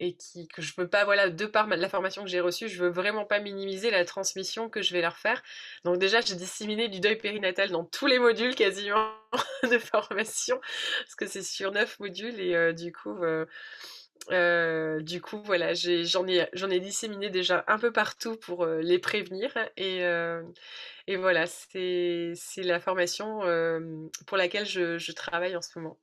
Speaker 3: Et qui, que je veux pas, voilà, de par la formation que j'ai reçue, je veux vraiment pas minimiser la transmission que je vais leur faire. Donc déjà, j'ai disséminé du deuil périnatal dans tous les modules quasiment [laughs] de formation, parce que c'est sur neuf modules et euh, du coup, euh, euh, du coup, voilà, j'en ai, disséminé déjà un peu partout pour les prévenir et, voilà, c'est la formation pour laquelle je travaille en ce moment.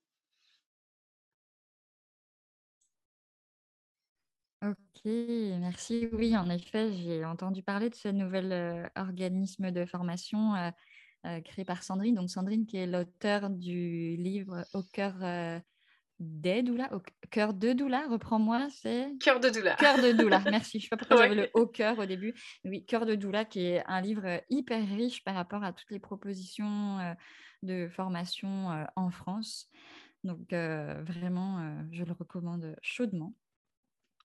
Speaker 1: Ok, merci. Oui, en effet, j'ai entendu parler de ce nouvel euh, organisme de formation euh, euh, créé par Sandrine. Donc Sandrine qui est l'auteur du livre Au cœur des doula, au cœur de doula, reprends-moi, c'est
Speaker 3: Cœur de doula.
Speaker 1: Cœur de doula, [laughs] merci. Je ne sais pas pourquoi j'avais le au cœur au début. Oui, Cœur de doula qui est un livre hyper riche par rapport à toutes les propositions de formation en France. Donc vraiment, je le recommande chaudement.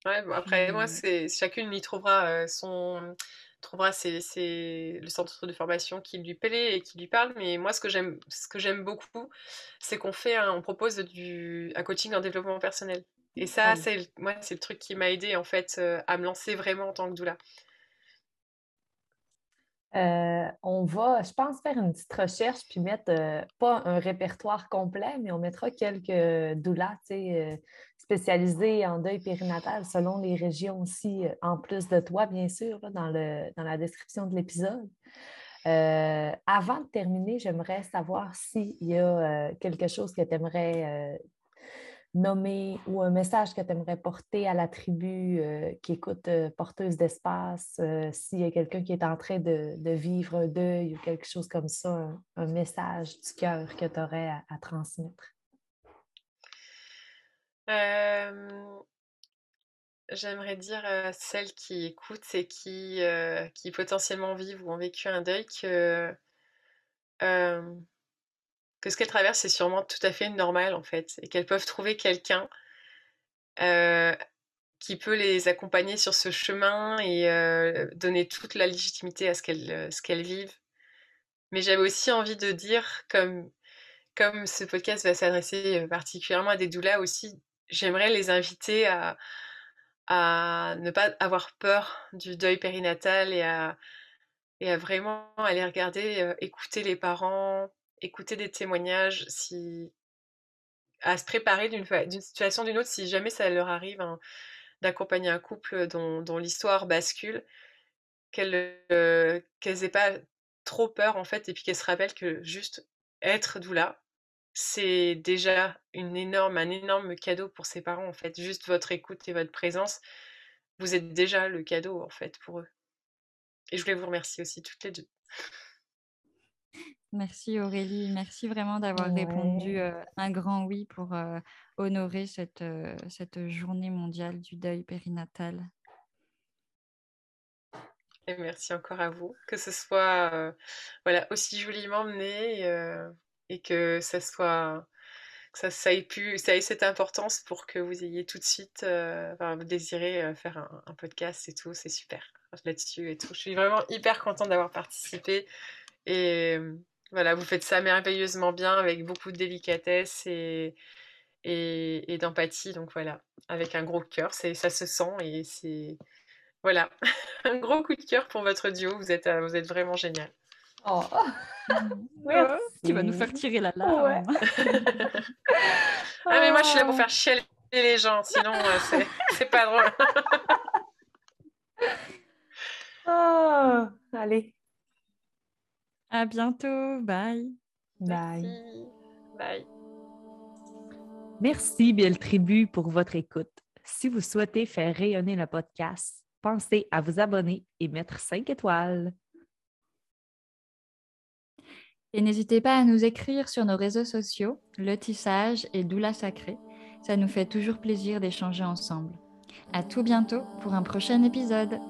Speaker 3: Ouais, après, moi, c'est chacune y trouvera son trouvera c'est le centre de formation qui lui plaît et qui lui parle. Mais moi, ce que j'aime, ce que j'aime beaucoup, c'est qu'on fait, on propose du, un coaching en développement personnel. Et ça, c'est moi, c'est le truc qui m'a aidé en fait à me lancer vraiment en tant que doula.
Speaker 2: Euh, on va, je pense, faire une petite recherche puis mettre euh, pas un répertoire complet, mais on mettra quelques doulas euh, spécialisés en deuil périnatal selon les régions aussi, en plus de toi, bien sûr, dans, le, dans la description de l'épisode. avant de terminer, j'aimerais savoir s'il y a quelque chose que tu aimerais nommer ou un message que tu aimerais porter à la tribu euh, qui écoute euh, Porteuse d'espace, euh, s'il y a quelqu'un qui est en train de, vivre un deuil ou quelque chose comme ça, un, message du cœur que tu aurais à, transmettre?
Speaker 3: J'aimerais dire à celles qui écoutent et qui, qui potentiellement vivent ou ont vécu un deuil que que ce qu'elles traversent, c'est sûrement tout à fait normal en fait, et qu'elles peuvent trouver quelqu'un qui peut les accompagner sur ce chemin et donner toute la légitimité à ce qu'elles ce qu'elles vivent. Mais j'avais aussi envie de dire, comme, comme ce podcast va s'adresser particulièrement à des doulas aussi, j'aimerais les inviter à, à ne pas avoir peur du deuil périnatal et à, et à vraiment aller regarder, écouter les parents, écouter des témoignages, si à se préparer d'une situation d'une autre si jamais ça leur arrive hein, d'accompagner un couple dont, l'histoire bascule, qu'elles euh, n'aient pas trop peur en fait et puis qu'elles se rappellent que juste être doula, c'est déjà une énorme, un énorme cadeau pour ses parents, en fait. Juste votre écoute et votre présence, vous êtes déjà le cadeau, en fait, pour eux. Et je voulais vous remercier aussi toutes les deux.
Speaker 1: Merci Aurélie, merci vraiment d'avoir répondu un grand oui pour honorer cette, cette journée mondiale du deuil périnatal.
Speaker 3: Et merci encore à vous, que ce soit voilà, aussi joliment mené et que ça soit ça, ça, ait pu, ça ait cette importance pour que vous ayez tout de suite enfin, désiré faire un, un, podcast et tout, c'est super là-dessus et tout. Je suis vraiment hyper contente d'avoir participé et voilà, vous faites ça merveilleusement bien avec beaucoup de délicatesse et, et, d'empathie. Donc voilà, avec un gros cœur, ça se sent et c'est voilà, [laughs] un gros coup de cœur pour votre duo. Vous êtes, vous êtes vraiment génial.
Speaker 1: Oh. [laughs] tu vas nous faire tirer la larme.
Speaker 3: ah mais moi je suis là pour faire chialer les gens, sinon euh, c'est pas drôle. [laughs]
Speaker 2: oh, allez,
Speaker 1: à bientôt. Bye.
Speaker 2: Bye.
Speaker 3: Bye.
Speaker 2: Merci, Belle Tribu, pour votre écoute. Si vous souhaitez faire rayonner le podcast, pensez à vous abonner et mettre 5 étoiles.
Speaker 1: Et n'hésitez pas à nous écrire sur nos réseaux sociaux, Le Tissage et Doula Sacré. Ça nous fait toujours plaisir d'échanger ensemble. À tout bientôt pour un prochain épisode.